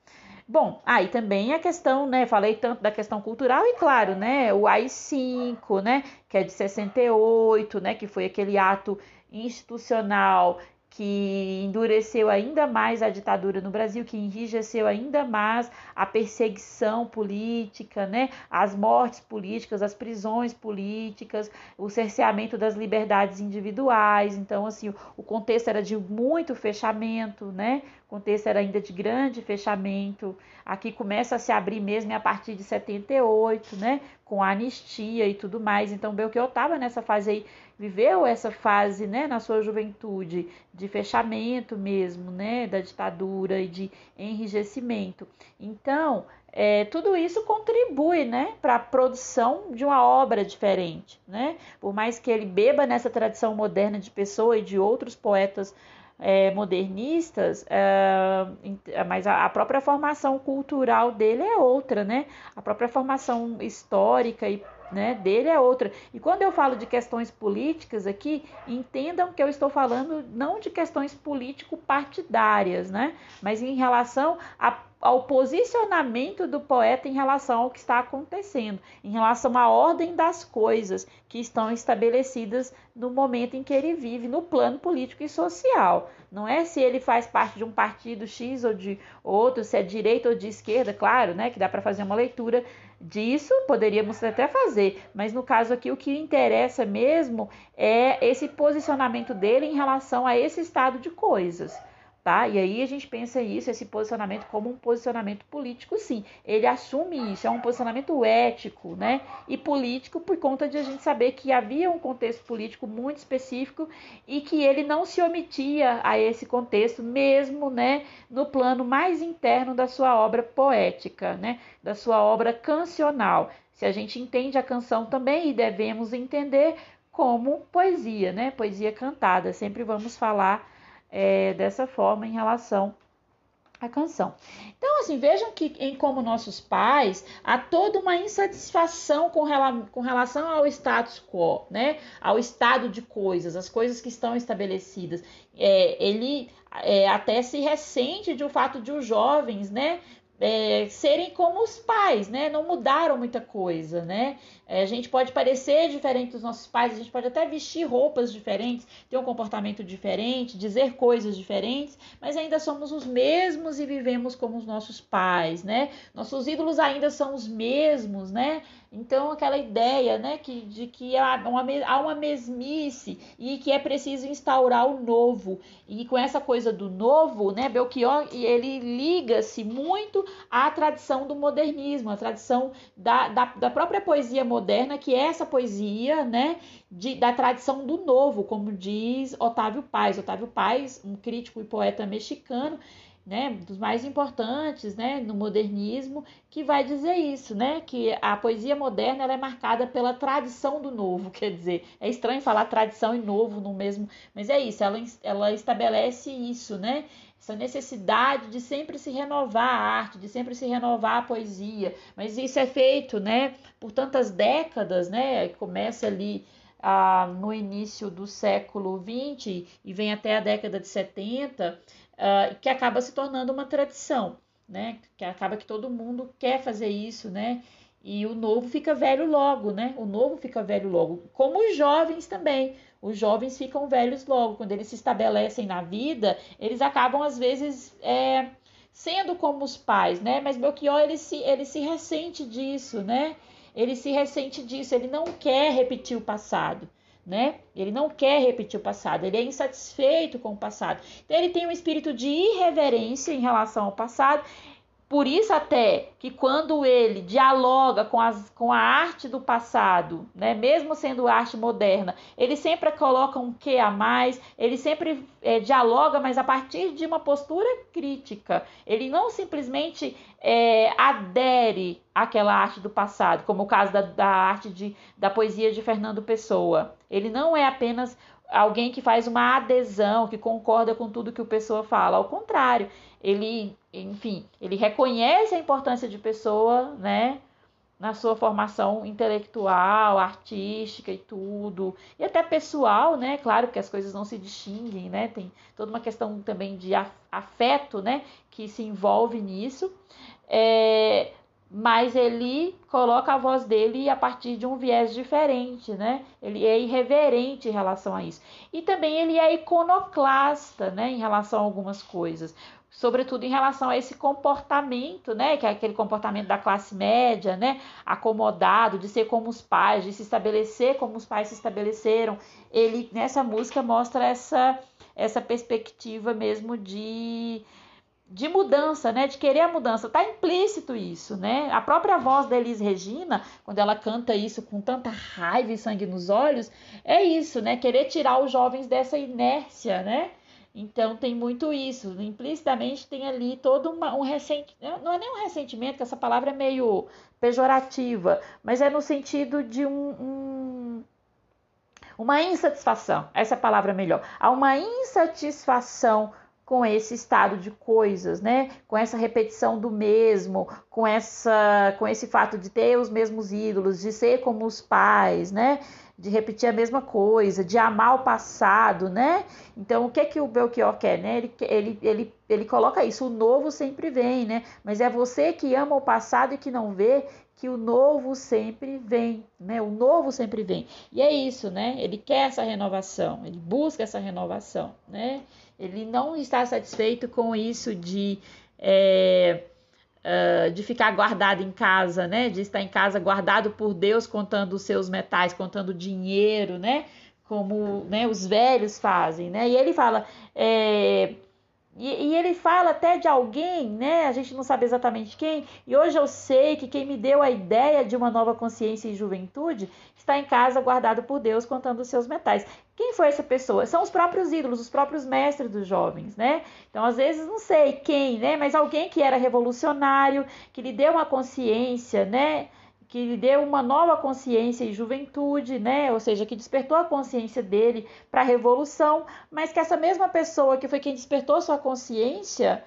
Bom, aí também a questão, né? Falei tanto da questão cultural e claro, né? O AI-5, né? Que é de 68, né? Que foi aquele ato institucional que endureceu ainda mais a ditadura no Brasil, que enrijeceu ainda mais a perseguição política, né? as mortes políticas, as prisões políticas, o cerceamento das liberdades individuais. Então, assim, o contexto era de muito fechamento, né? Contexto era ainda de grande fechamento. Aqui começa a se abrir mesmo a partir de 78, né? Com a anistia e tudo mais. Então, Belchior estava nessa fase aí viveu essa fase, né, na sua juventude, de fechamento mesmo, né, da ditadura e de enrijecimento. Então, é, tudo isso contribui, né, para a produção de uma obra diferente, né? Por mais que ele beba nessa tradição moderna de Pessoa e de outros poetas é, modernistas, é, mas a, a, própria formação cultural dele é outra, né? A própria formação histórica e né, dele é outra. E quando eu falo de questões políticas aqui, entendam que eu estou falando não de questões político-partidárias, né, mas em relação a ao posicionamento do poeta em relação ao que está acontecendo, em relação à ordem das coisas que estão estabelecidas no momento em que ele vive, no plano político e social. Não é se ele faz parte de um partido X ou de outro, se é direita ou de esquerda, claro, né, que dá para fazer uma leitura disso, poderíamos até fazer, mas no caso aqui o que interessa mesmo é esse posicionamento dele em relação a esse estado de coisas tá? E aí a gente pensa isso, esse posicionamento como um posicionamento político, sim. Ele assume isso, é um posicionamento ético, né? E político por conta de a gente saber que havia um contexto político muito específico e que ele não se omitia a esse contexto, mesmo, né, no plano mais interno da sua obra poética, né? Da sua obra cancional. Se a gente entende a canção também e devemos entender como poesia, né? Poesia cantada. Sempre vamos falar é, dessa forma em relação à canção. Então, assim, vejam que em como nossos pais há toda uma insatisfação com, rela com relação ao status quo, né? Ao estado de coisas, as coisas que estão estabelecidas. É, ele é, até se ressente de o fato de os jovens, né? é, serem como os pais, né? Não mudaram muita coisa, né? É, a gente pode parecer diferente dos nossos pais, a gente pode até vestir roupas diferentes, ter um comportamento diferente, dizer coisas diferentes, mas ainda somos os mesmos e vivemos como os nossos pais, né? Nossos ídolos ainda são os mesmos, né? Então, aquela ideia né, que, de que há uma, há uma mesmice e que é preciso instaurar o novo. E com essa coisa do novo, né, Belchior ele liga-se muito à tradição do modernismo, à tradição da, da, da, própria poesia moderna, que é essa poesia né, de, da tradição do novo, como diz Otávio Paz. Otávio Paz, um crítico e poeta mexicano, né, dos mais importantes, né, no modernismo, que vai dizer isso, né, que a poesia moderna é marcada pela tradição do novo, quer dizer, é estranho falar tradição e novo no mesmo, mas é isso, ela, ela estabelece isso, né, essa necessidade de sempre se renovar a arte, de sempre se renovar a poesia, mas isso é feito, né, por tantas décadas, né, começa ali ah, no início do século XX e vem até a década de 70, uh, que acaba se tornando uma tradição, né? Que acaba que todo mundo quer fazer isso, né? E o novo fica velho logo, né? O novo fica velho logo. Como os jovens também. Os jovens ficam velhos logo. Quando eles se estabelecem na vida, eles acabam, às vezes, é, sendo como os pais, né? Mas Belchior, ele se, ele se ressente disso, né? Ele se ressente disso. Ele não quer repetir o passado né? Ele não quer repetir o passado, ele é insatisfeito com o passado. Então ele tem um espírito de irreverência em relação ao passado por isso até que quando ele dialoga com, as, com a arte do passado, né, mesmo sendo arte moderna, ele sempre coloca um que a mais, ele sempre é, dialoga, mas a partir de uma postura crítica. Ele não simplesmente é, adere àquela arte do passado, como o caso da, da arte de, da poesia de Fernando Pessoa. Ele não é apenas alguém que faz uma adesão, que concorda com tudo que o Pessoa fala. Ao contrário, ele, enfim, ele reconhece a importância de Pessoa, né? Na sua formação intelectual, artística e tudo, e até pessoal, né? Claro que as coisas não se distinguem, né? Tem toda uma questão também de afeto, né? Que se envolve nisso. É, mas ele coloca a voz dele a partir de um viés diferente, né? Ele é irreverente em relação a isso. E também ele é iconoclasta, né, em relação a algumas coisas, sobretudo em relação a esse comportamento, né, que é aquele comportamento da classe média, né, acomodado, de ser como os pais, de se estabelecer como os pais se estabeleceram. Ele nessa música mostra essa essa perspectiva mesmo de de mudança, né, de querer a mudança. Tá implícito isso, né? A própria voz da Elis Regina, quando ela canta isso com tanta raiva e sangue nos olhos, é isso, né? Querer tirar os jovens dessa inércia, né? Então tem muito isso. Implicitamente tem ali todo uma, um ressentimento. Não é nem um ressentimento, que essa palavra é meio pejorativa, mas é no sentido de um, um uma insatisfação. Essa é palavra melhor. Há uma insatisfação com esse estado de coisas, né? Com essa repetição do mesmo, com essa com esse fato de ter os mesmos ídolos, de ser como os pais, né? De repetir a mesma coisa, de amar o passado, né? Então, o que é que o Belchior quer, né? Ele, ele, ele, ele coloca isso, o novo sempre vem, né? Mas é você que ama o passado e que não vê que o novo sempre vem, né? O novo sempre vem. E é isso, né? Ele quer essa renovação, ele busca essa renovação, né? Ele não está satisfeito com isso de, é, uh, de ficar guardado em casa, né? De estar em casa guardado por Deus, contando os seus metais, contando dinheiro, né? Como né, os velhos fazem, né? E ele fala. É, e, e, ele fala até de alguém, né? A gente não sabe exatamente quem. E hoje eu sei que quem me deu a ideia de uma nova consciência e juventude está em casa, guardado por Deus, contando os seus metais. Quem foi essa pessoa? São os próprios ídolos, os próprios mestres dos jovens, né? Então, às vezes, não sei quem, né? Mas alguém que era revolucionário, que lhe deu uma consciência, né? que lhe deu uma nova consciência e juventude, né? Ou seja, que despertou a consciência dele para a revolução, mas que essa mesma pessoa que foi quem despertou sua consciência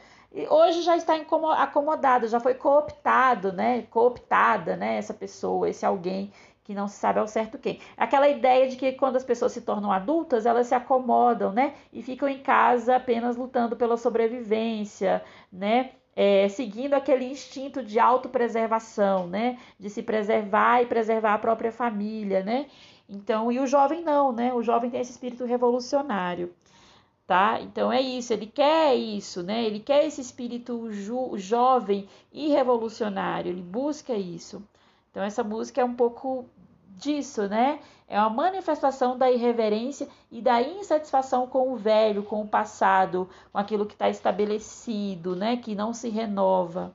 hoje já está acomodada, já foi cooptado, né? Cooptada, né? Essa pessoa, esse alguém que não se sabe ao certo quem. Aquela ideia de que quando as pessoas se tornam adultas, elas se acomodam, né? E ficam em casa apenas lutando pela sobrevivência, né? é, seguindo aquele instinto de autopreservação, né? De se preservar e preservar a própria família, né? Então, e o jovem não, né? O jovem tem esse espírito revolucionário, tá? Então é isso, ele quer isso, né? Ele quer esse espírito jo jovem e revolucionário, ele busca isso. Então essa música é um pouco disso, né? É uma manifestação da irreverência e da insatisfação com o velho, com o passado, com aquilo que está estabelecido, né? Que não se renova.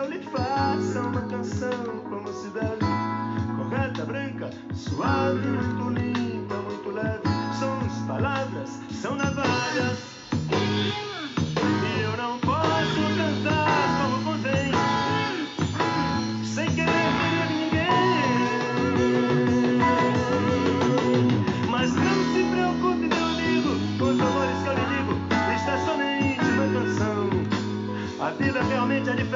eu lhe faço uma canção como se deve. Correta, branca, suave, muito limpa, muito leve. São as palavras, são navalhas. E eu não posso cantar como contém, sem querer ferir ninguém. Mas não se preocupe, meu amigo, com os amores que eu lhe digo. Está é somente na canção. A vida realmente é diferente.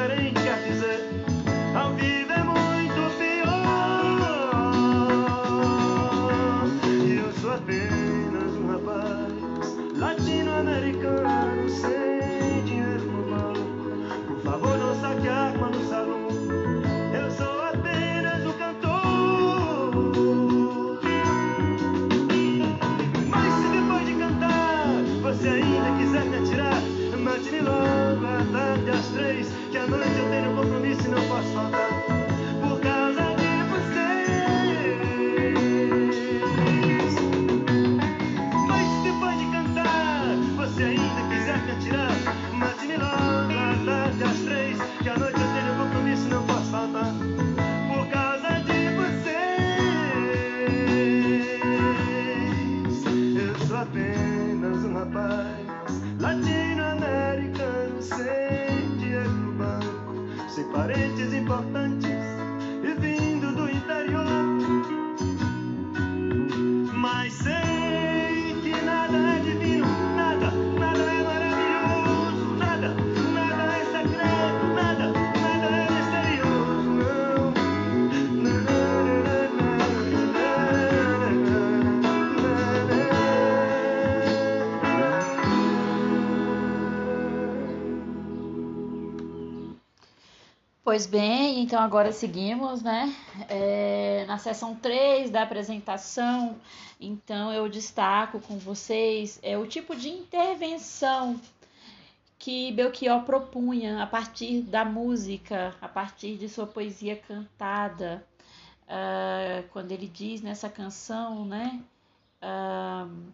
se ainda quiser me atirar, mate-me logo à tarde às três, que à noite eu tenho um compromisso e não posso faltar. Pois bem, então agora seguimos, né? É, na seção 3 da apresentação, então eu destaco com vocês é, o tipo de intervenção que Belchior propunha a partir da música, a partir de sua poesia cantada. Uh, quando ele diz nessa canção, né? Uh,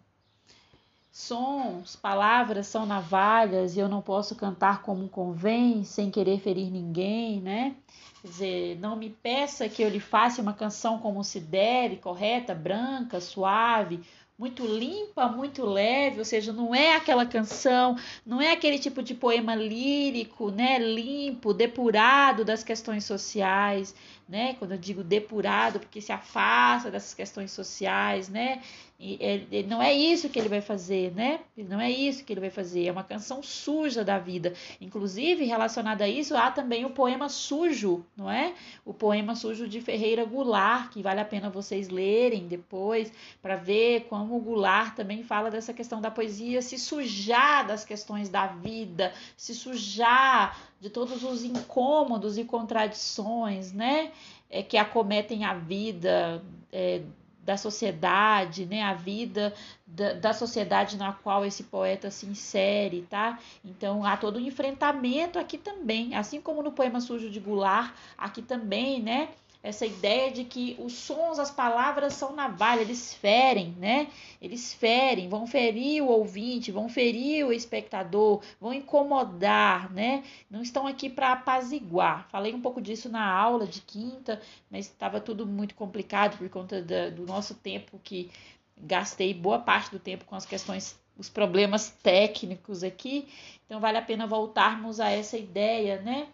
sons, palavras são navalhas e eu não posso cantar como convém, sem querer ferir ninguém, né? Quer dizer, não me peça que eu lhe faça uma canção como se deve, correta, branca, suave, muito limpa, muito leve, ou seja, não é aquela canção, não é aquele tipo de poema lírico, né, limpo, depurado das questões sociais, né? Quando eu digo depurado, porque se afasta dessas questões sociais, né? E ele, não é isso que ele vai fazer, né? Não é isso que ele vai fazer. É uma canção suja da vida. Inclusive, relacionada a isso, há também o poema sujo, não é? O poema sujo de Ferreira Goulart, que vale a pena vocês lerem depois, para ver como o Goulart também fala dessa questão da poesia se sujar das questões da vida, se sujar de todos os incômodos e contradições, né? É, que acometem a vida. É, da sociedade, né, a vida da, da, sociedade na qual esse poeta se insere, tá? Então há todo um enfrentamento aqui também, assim como no poema sujo de Goulart, aqui também, né? Essa ideia de que os sons, as palavras são navalha, eles ferem, né? Eles ferem, vão ferir o ouvinte, vão ferir o espectador, vão incomodar, né? Não estão aqui para apaziguar. Falei um pouco disso na aula de quinta, mas estava tudo muito complicado por conta da, do nosso tempo que gastei boa parte do tempo com as questões os problemas técnicos aqui, então vale a pena voltarmos a essa ideia, né?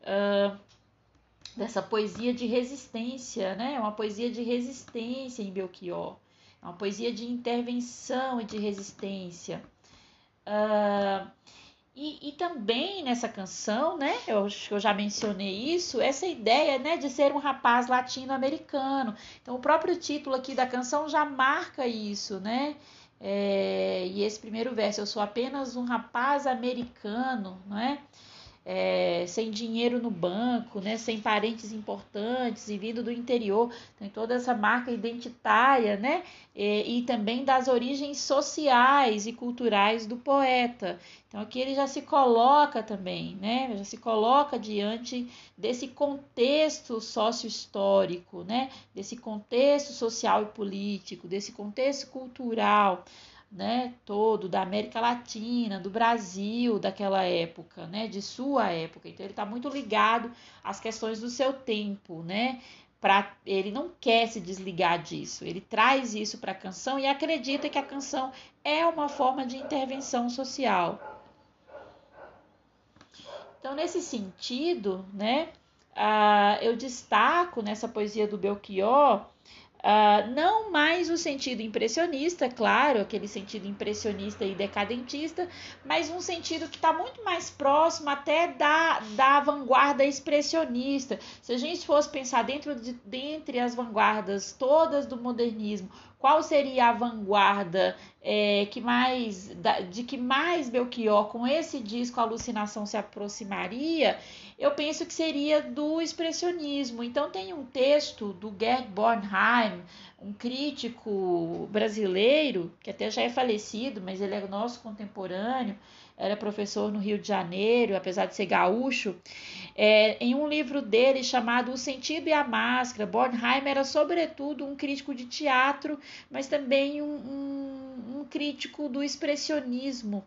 Uh, dessa poesia de resistência, né? Uma poesia de resistência em Belchior, é uma poesia de intervenção e de resistência. Uh, e, e, também nessa canção, né? Eu eu já mencionei isso, essa ideia, né, de ser um rapaz latino-americano. Então, o próprio título aqui da canção já marca isso, né? É, e esse primeiro verso, eu sou apenas um rapaz americano, não é? É, sem dinheiro no banco, né, sem parentes importantes e vindo do interior, tem toda essa marca identitária, né, e, e, também das origens sociais e culturais do poeta. Então aqui ele já se coloca também, né, já se coloca diante desse contexto sócio-histórico, né, desse contexto social e político, desse contexto cultural né, todo da América Latina, do Brasil daquela época, né, de sua época. Então ele está muito ligado às questões do seu tempo, né? Pra, ele não quer se desligar disso. Ele traz isso para a canção e acredita que a canção é uma forma de intervenção social. Então, nesse sentido, né, uh, eu destaco nessa poesia do Belchior Uh, não mais o sentido impressionista, claro, aquele sentido impressionista e decadentista, mas um sentido que está muito mais próximo até da, da vanguarda expressionista. Se a gente fosse pensar dentro de dentre as vanguardas todas do modernismo, qual seria a vanguarda é, que mais de que mais Belchior com esse disco Alucinação se aproximaria? Eu penso que seria do expressionismo. Então tem um texto do Gerd Bornheim, um crítico brasileiro que até já é falecido, mas ele é nosso contemporâneo era professor no Rio de Janeiro, apesar de ser gaúcho, é, em um livro dele chamado O Sentido e a Máscara, Bornheim era sobretudo um crítico de teatro, mas também um, um, um crítico do expressionismo.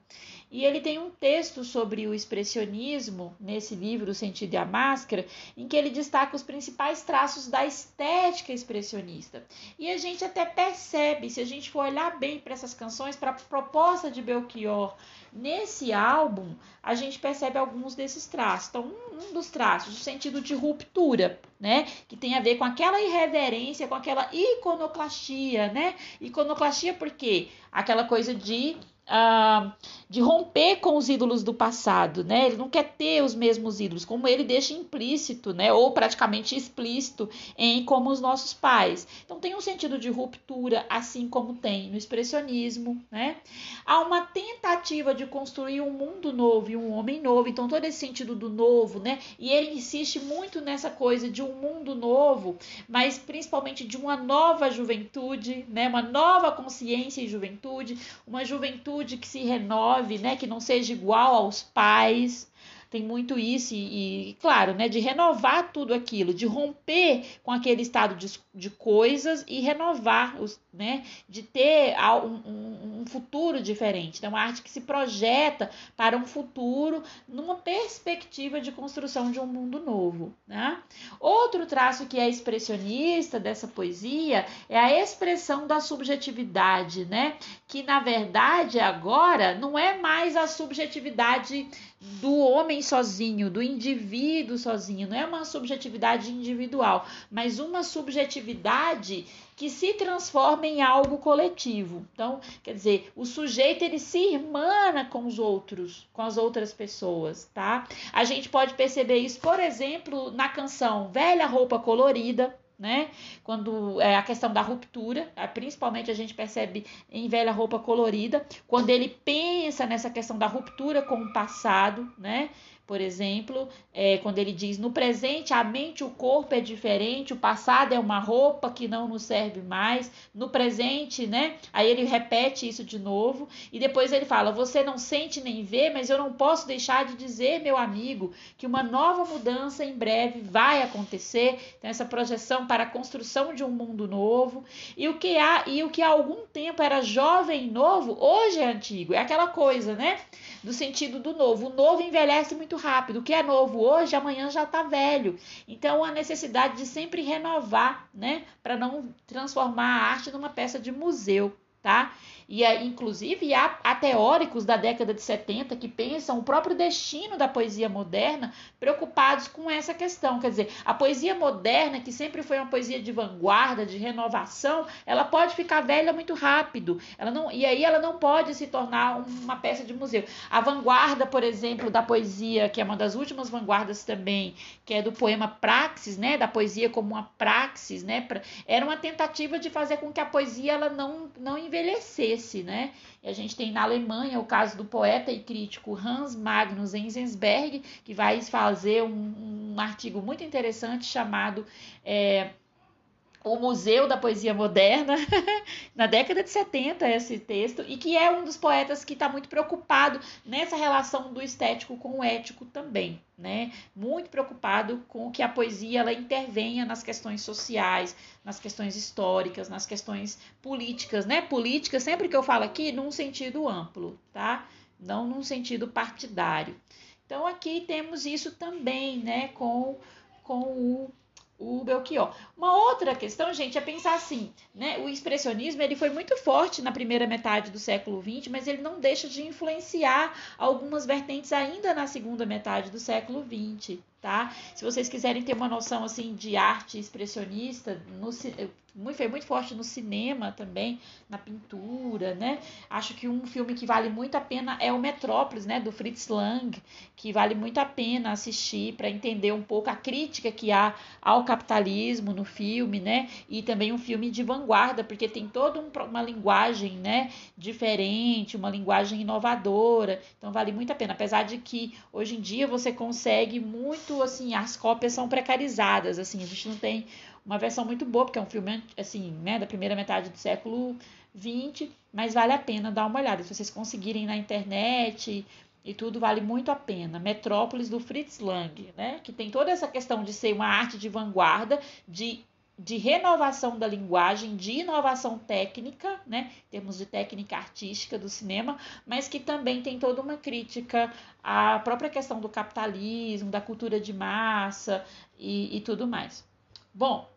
E ele tem um texto sobre o expressionismo nesse livro, O Sentido e a Máscara, em que ele destaca os principais traços da estética expressionista. E a gente até percebe, se a gente for olhar bem para essas canções, para a proposta de Belchior Nesse álbum, a gente percebe alguns desses traços. Então, um, dos traços, o sentido de ruptura, né? Que tem a ver com aquela irreverência, com aquela iconoclastia, né? Iconoclastia porque aquela coisa de uh, de romper com os ídolos do passado, né? Ele não quer ter os mesmos ídolos, como ele deixa implícito, né? Ou praticamente explícito em como os nossos pais. Então tem um sentido de ruptura, assim como tem no expressionismo, né? Há uma tentativa de construir um mundo novo e um homem novo. Então todo esse sentido do novo, né? E ele insiste muito nessa coisa de um mundo novo, mas principalmente de uma nova juventude, né? Uma nova consciência e juventude, uma juventude que se renove, né, que não seja igual aos pais, tem muito isso e, e, claro, né, de renovar tudo aquilo, de romper com aquele estado de, de coisas e renovar, os, né, de ter um, um, futuro diferente. Então, uma arte que se projeta para um futuro numa perspectiva de construção de um mundo novo. Né? Outro traço que é expressionista dessa poesia é a expressão da subjetividade, né? que na verdade agora não é mais a subjetividade do homem sozinho, do indivíduo sozinho, não é uma subjetividade individual, mas uma subjetividade que se transforma em algo coletivo. Então, quer dizer, o sujeito ele se irmana com os outros, com as outras pessoas, tá? A gente pode perceber isso, por exemplo, na canção Velha Roupa Colorida, né? Quando é a questão da ruptura, é, principalmente a gente percebe em velha roupa colorida, quando ele pensa nessa questão da ruptura com o passado, né? Por exemplo, é, quando ele diz: no presente a mente e o corpo é diferente, o passado é uma roupa que não nos serve mais. No presente, né? Aí ele repete isso de novo e depois ele fala: você não sente nem vê, mas eu não posso deixar de dizer, meu amigo, que uma nova mudança em breve vai acontecer. Então, essa projeção para a construção de um mundo novo e o que há e o que há algum tempo era jovem e novo, hoje é antigo. É aquela coisa, né? Do sentido do novo. O novo envelhece muito rápido. O que é novo hoje, amanhã já está velho. Então, a necessidade de sempre renovar, né? Para não transformar a arte numa peça de museu, tá? E, inclusive, há, há, teóricos da década de 70 que pensam o próprio destino da poesia moderna preocupados com essa questão. Quer dizer, a poesia moderna, que sempre foi uma poesia de vanguarda, de renovação, ela pode ficar velha muito rápido. Ela não, e aí ela não pode se tornar uma peça de museu. A vanguarda, por exemplo, da poesia, que é uma das últimas vanguardas também, que é do poema Praxis, né, da poesia como uma praxis, né, era uma tentativa de fazer com que a poesia ela não, não envelhecesse esse, né? E a gente tem na Alemanha o caso do poeta e crítico Hans Magnus Enzensberg, que vai fazer um, um artigo muito interessante chamado é, o Museu da Poesia Moderna, na década de 70, esse texto, e que é um dos poetas que está muito preocupado nessa relação do estético com o ético também, né? Muito preocupado com que a poesia ela intervenha nas questões sociais, nas questões históricas, nas questões políticas, né? Política, sempre que eu falo aqui, num sentido amplo, tá? Não num sentido partidário. Então, aqui temos isso também, né, com, com o o Belchior. Uma outra questão, gente, é pensar assim, né? O expressionismo ele foi muito forte na primeira metade do século XX, mas ele não deixa de influenciar algumas vertentes ainda na segunda metade do século XX tá? Se vocês quiserem ter uma noção assim de arte expressionista, no, muito, foi muito forte no cinema também, na pintura, né? Acho que um filme que vale muito a pena é o Metrópolis, né, do Fritz Lang, que vale muito a pena assistir para entender um pouco a crítica que há ao capitalismo no filme, né? E também um filme de vanguarda, porque tem toda um, uma linguagem, né, diferente, uma linguagem inovadora. Então vale muito a pena, apesar de que hoje em dia você consegue muito assim, as cópias são precarizadas, assim, a gente não tem uma versão muito boa, porque é um filme assim, né, da primeira metade do século 20, mas vale a pena dar uma olhada. Se vocês conseguirem na internet e tudo, vale muito a pena. Metrópolis do Fritz Lang, né, que tem toda essa questão de ser uma arte de vanguarda, de de renovação da linguagem, de inovação técnica, né, em termos de técnica artística do cinema, mas que também tem toda uma crítica à própria questão do capitalismo, da cultura de massa e, e tudo mais. Bom,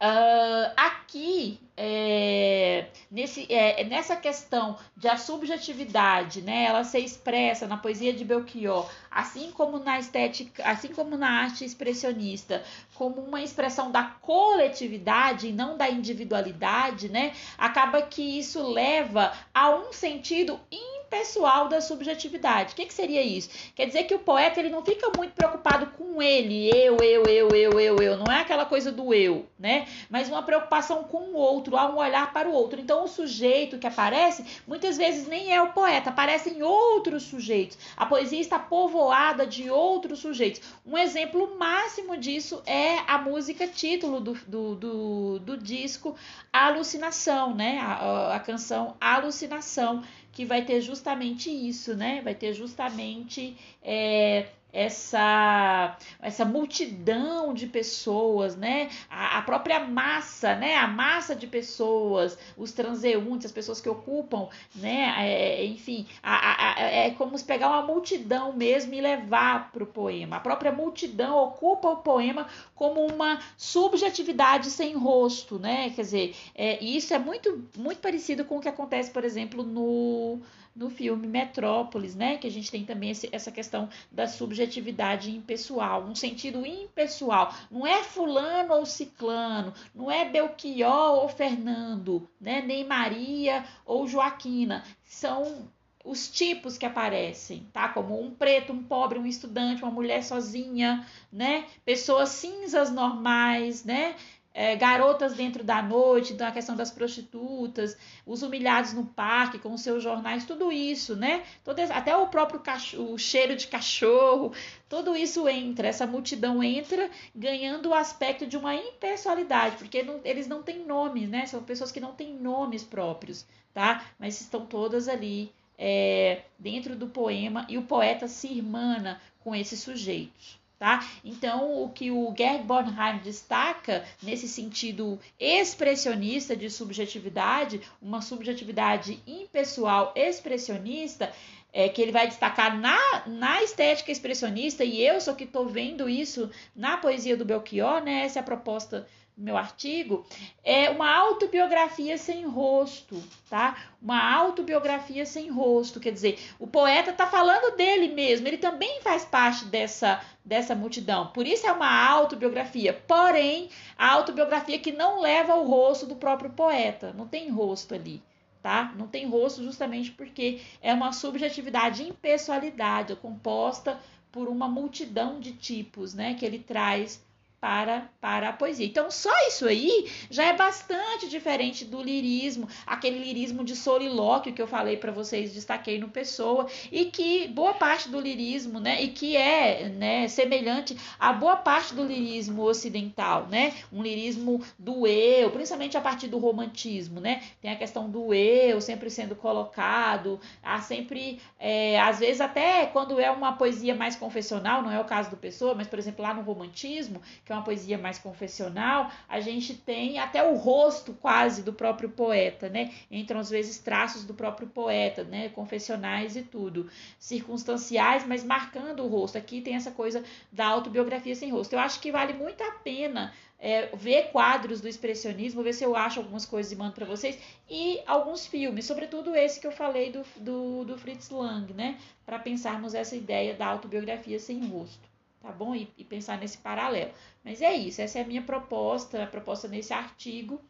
Uh, aqui, é, nesse, é, nessa questão de a subjetividade, né, ela ser expressa na poesia de Belchior, assim como na estética, assim como na arte expressionista, como uma expressão da coletividade e não da individualidade, né, acaba que isso leva a um sentido importante impessoal da subjetividade. O que, que seria isso? Quer dizer que o poeta ele não fica muito preocupado com ele, eu, eu, eu, eu, eu, eu. Não é aquela coisa do eu, né? Mas uma preocupação com o outro, há um olhar para o outro. Então o sujeito que aparece muitas vezes nem é o poeta, aparecem outros sujeitos. A poesia está povoada de outros sujeitos. Um exemplo máximo disso é a música título do, do, do, do disco Alucinação, né? A, a canção Alucinação, que vai ter justamente isso, né? Vai ter justamente é, essa essa multidão de pessoas, né? A, a, própria massa, né? A massa de pessoas, os transeuntes, as pessoas que ocupam, né? É, enfim, a, a, é como se pegar uma multidão mesmo e levar para o poema. A própria multidão ocupa o poema como uma subjetividade sem rosto, né? Quer dizer, é, isso é muito muito parecido com o que acontece, por exemplo, no no filme Metrópolis, né? Que a gente tem também esse, essa questão da subjetividade impessoal, um sentido impessoal. Não é fulano ou ciclano, não é Belchior ou Fernando, né? Nem Maria ou Joaquina. São os tipos que aparecem, tá? Como um preto, um pobre, um estudante, uma mulher sozinha, né? Pessoas cinzas normais, né? É, garotas dentro da noite, então a questão das prostitutas, os humilhados no parque com os seus jornais, tudo isso, né? Todo, até o próprio cachorro, o cheiro de cachorro, tudo isso entra, essa multidão entra ganhando o aspecto de uma impessoalidade, porque não, eles não têm nomes, né? São pessoas que não têm nomes próprios, tá? Mas estão todas ali é, dentro do poema e o poeta se irmana com esses sujeitos. Tá? Então, o que o Gerd Bornheim destaca nesse sentido expressionista de subjetividade, uma subjetividade impessoal expressionista, é, que ele vai destacar na, na estética expressionista, e eu sou que estou vendo isso na poesia do Belchior, né? essa é a proposta meu artigo, é uma autobiografia sem rosto, tá? Uma autobiografia sem rosto, quer dizer, o poeta está falando dele mesmo, ele também faz parte dessa dessa multidão. Por isso é uma autobiografia, porém, a autobiografia que não leva o rosto do próprio poeta, não tem rosto ali. Tá? Não tem rosto justamente porque é uma subjetividade impessoalidade, composta por uma multidão de tipos, né, que ele traz para, para a poesia. Então, só isso aí já é bastante diferente do lirismo, aquele lirismo de solilóquio que eu falei para vocês, destaquei no Pessoa, e que boa parte do lirismo, né, e que é, né, semelhante a boa parte do lirismo ocidental, né, um lirismo do eu, principalmente a partir do romantismo, né, tem a questão do eu sempre sendo colocado, há sempre, é, às vezes até quando é uma poesia mais confessional, não é o caso do Pessoa, mas, por exemplo, lá no romantismo, que é uma poesia mais confessional, a gente tem até o rosto quase do próprio poeta, né? Entram às vezes traços do próprio poeta, né? Confessionais e tudo. Circunstanciais, mas marcando o rosto. Aqui tem essa coisa da autobiografia sem rosto. Eu acho que vale muito a pena é, ver quadros do expressionismo, ver se eu acho algumas coisas e mando para vocês, e alguns filmes, sobretudo esse que eu falei do, do, do Fritz Lang, né? Para pensarmos essa ideia da autobiografia sem rosto tá bom? E, e, pensar nesse paralelo. Mas é isso, essa é a minha proposta, a proposta nesse artigo,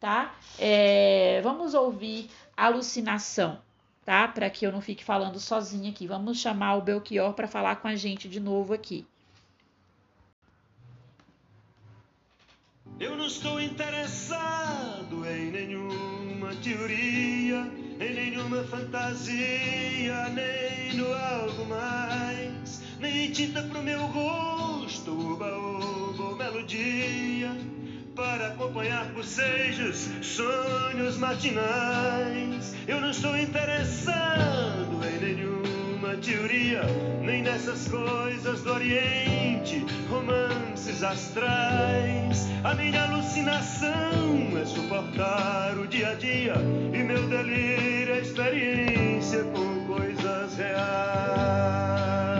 tá? É, vamos ouvir alucinação, tá? Para que eu não fique falando sozinha aqui. Vamos chamar o Belchior para falar com a gente de novo aqui. Eu não estou interessado em nenhuma teoria, em nenhuma fantasia, nem no algo mais nem tinta pro meu rosto, uba, uba, melodia, para acompanhar bocejos, sonhos matinais. Eu não estou interessado em nenhuma teoria, nem nessas coisas do Oriente, romances astrais. A minha alucinação é suportar o dia a dia, e meu delírio é experiência com coisas reais.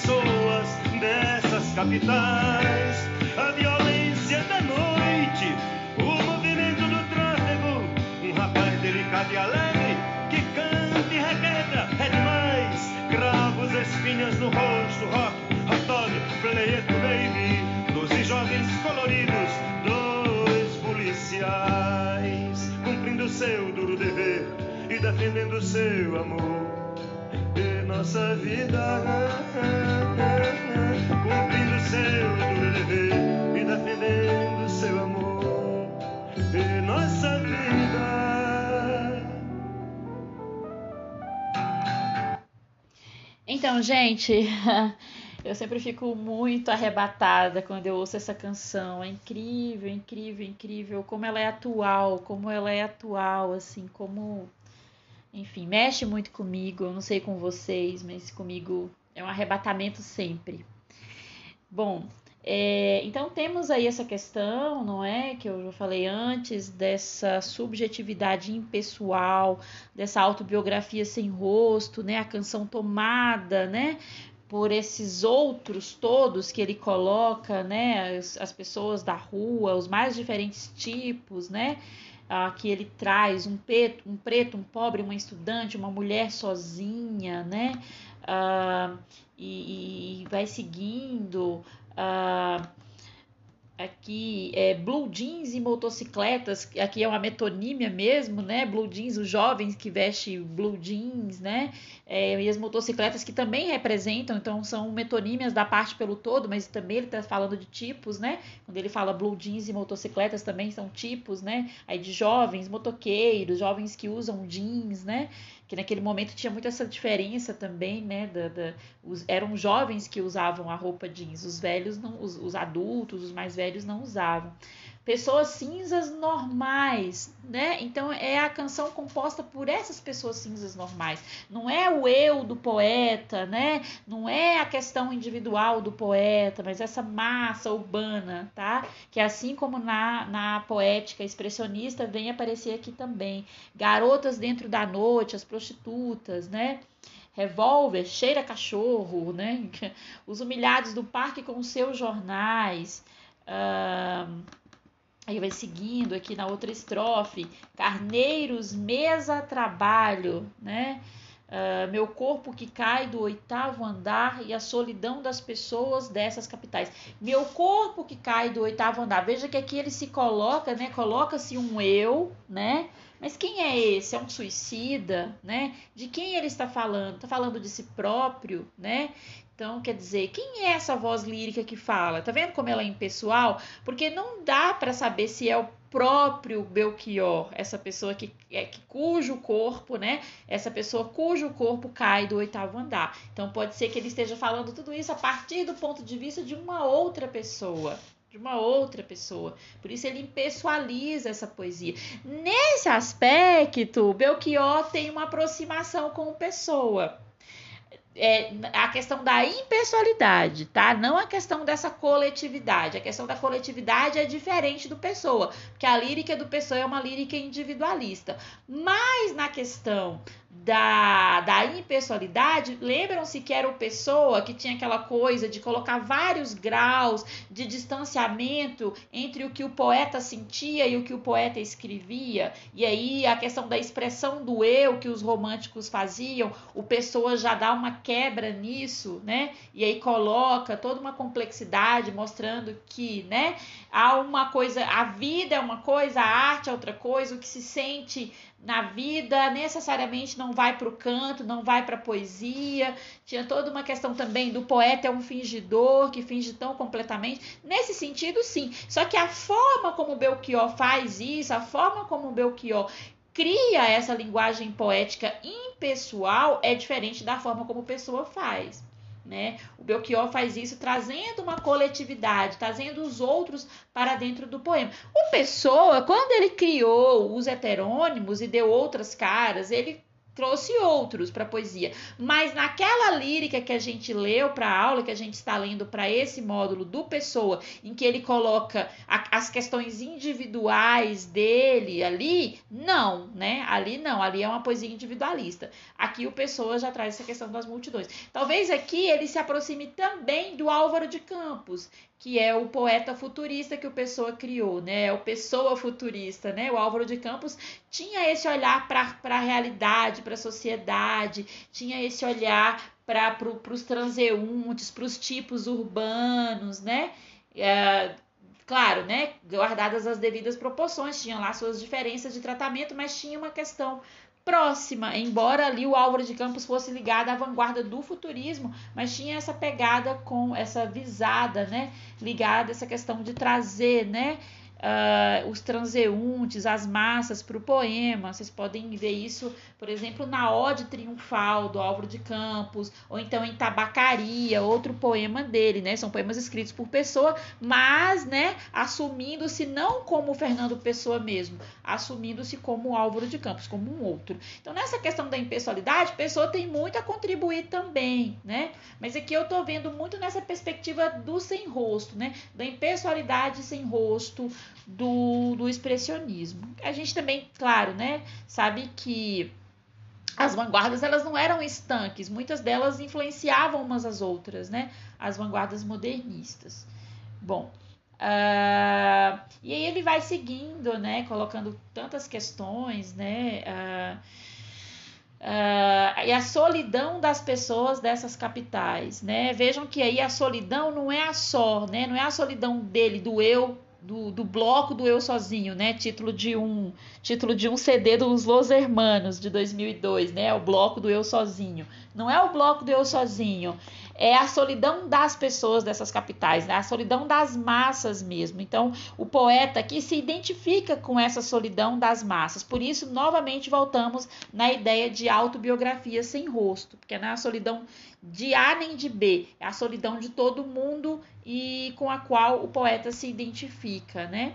Pessoas dessas capitais. A violência da noite, o movimento do tráfego, um rapaz delicado e alegre que canta e requebra, é demais. Cravos, espinhas no rosto, rock, hot dog, it baby, doze jovens coloridos, dois policiais, cumprindo seu duro dever e defendendo seu amor. Nossa vida cumprindo seu dever e defendendo seu amor. E nossa vida. Então, gente, eu sempre fico muito arrebatada quando eu ouço essa canção. É incrível, incrível, incrível como ela é atual, como ela é atual, assim, como enfim, mexe muito comigo. Eu não sei com vocês, mas comigo é um arrebatamento sempre. Bom, é, então temos aí essa questão, não é? Que eu já falei antes, dessa subjetividade impessoal, dessa autobiografia sem rosto, né? A canção tomada, né? Por esses outros todos que ele coloca, né? As, as pessoas da rua, os mais diferentes tipos, né? Ah, que ele traz um preto, um preto, um pobre, uma estudante, uma mulher sozinha, né? Ah, e, e vai seguindo. Ah, aqui é blue jeans e motocicletas, aqui é uma metonímia mesmo, né? Blue jeans, os jovens que vestem blue jeans, né? É, e as motocicletas que também representam, então são metonímias da parte pelo todo, mas também ele está falando de tipos, né? Quando ele fala blue jeans e motocicletas também são tipos, né? Aí de jovens, motoqueiros, jovens que usam jeans, né? que naquele momento tinha muito essa diferença também, né? Da, da os, eram jovens que usavam a roupa jeans, os velhos não, os, os adultos, os mais velhos não usavam pessoas cinzas normais, né? Então é a canção composta por essas pessoas cinzas normais. Não é o eu do poeta, né? Não é a questão individual do poeta, mas essa massa urbana, tá? Que assim como na, na poética expressionista vem aparecer aqui também. Garotas dentro da noite, as prostitutas, né? revólver, cheira cachorro, né? Os humilhados do parque com seus jornais. Uh, Aí vai seguindo aqui na outra estrofe, carneiros, mesa, trabalho, né? Uh, meu corpo que cai do oitavo andar e a solidão das pessoas dessas capitais. Meu corpo que cai do oitavo andar. Veja que aqui ele se coloca, né? Coloca-se um eu, né? Mas quem é esse? É um suicida, né? De quem ele está falando? Está falando de si próprio, né? Então, quer dizer, quem é essa voz lírica que fala? Tá vendo como ela é impessoal? Porque não dá para saber se é o próprio Belchior, essa pessoa que, é, que cujo corpo, né? Essa pessoa cujo corpo cai do oitavo andar. Então pode ser que ele esteja falando tudo isso a partir do ponto de vista de uma outra pessoa, de uma outra pessoa. Por isso ele impessoaliza essa poesia. Nesse aspecto, Belchior tem uma aproximação com pessoa é, a questão da impessoalidade, tá? Não a questão dessa coletividade. A questão da coletividade é diferente do Pessoa, porque a lírica do Pessoa é uma lírica individualista. Mas na questão da, da impessoalidade, lembram-se que era o Pessoa que tinha aquela coisa de colocar vários graus de distanciamento entre o que o poeta sentia e o que o poeta escrevia, e aí a questão da expressão do eu que os românticos faziam, o Pessoa já dá uma quebra nisso, né? E aí coloca toda uma complexidade mostrando que, né, há uma coisa, a vida é uma coisa, a arte é outra coisa, o que se sente na vida necessariamente não vai para o canto, não vai para a poesia. Tinha toda uma questão também do poeta é um fingidor que finge tão completamente. Nesse sentido, sim. Só que a forma como Belchior faz isso, a forma como Belchior cria essa linguagem poética impessoal é diferente da forma como Pessoa faz. Né? O Belchior faz isso trazendo uma coletividade, trazendo os outros para dentro do poema. O Pessoa, quando ele criou os heterônimos e deu outras caras, ele trouxe outros para a poesia. Mas naquela lírica que a gente leu para a aula, que a gente está lendo para esse módulo do Pessoa, em que ele coloca a, as questões individuais dele ali, não, né? Ali não, ali é uma poesia individualista. Aqui o Pessoa já traz essa questão das multidões. Talvez aqui ele se aproxime também do Álvaro de Campos, que é o poeta futurista que o Pessoa criou, né? É o Pessoa futurista, né? O Álvaro de Campos tinha esse olhar para a realidade, para a sociedade, tinha esse olhar para pro, os transeuntes, para os tipos urbanos, né? É, claro, né? Guardadas as devidas proporções, tinha lá suas diferenças de tratamento, mas tinha uma questão próxima, embora ali o Álvaro de Campos fosse ligado à vanguarda do futurismo, mas tinha essa pegada com essa visada, né, ligada a essa questão de trazer, né, uh, os transeuntes, as massas para o poema. Vocês podem ver isso, por exemplo, na Ode Triunfal do Álvaro de Campos, ou então em Tabacaria, outro poema dele, né? São poemas escritos por Pessoa, mas, né, assumindo-se não como Fernando Pessoa mesmo, assumindo-se como Álvaro de Campos, como um outro. Então, nessa questão da impessoalidade, Pessoa tem muito a contribuir também, né? Mas aqui eu estou vendo muito nessa perspectiva do sem rosto, né? Da impessoalidade sem rosto, do, do expressionismo. A gente também, claro, né, sabe que as vanguardas elas não eram estanques, muitas delas influenciavam umas às outras, né? As vanguardas modernistas. Bom, uh, e aí ele vai seguindo, né? Colocando tantas questões, né? Uh, uh, e a solidão das pessoas dessas capitais, né? Vejam que aí a solidão não é a só, né? Não é a solidão dele, do eu do, do bloco do Eu Sozinho, né? Título de um título de um CD dos Los Hermanos de 2002, né? O bloco do Eu Sozinho. Não é o bloco do Eu Sozinho, é a solidão das pessoas dessas capitais, né? a solidão das massas mesmo. Então, o poeta aqui se identifica com essa solidão das massas. Por isso, novamente voltamos na ideia de autobiografia sem rosto, porque é a solidão de A nem de B, é a solidão de todo mundo e com a qual o poeta se identifica, né?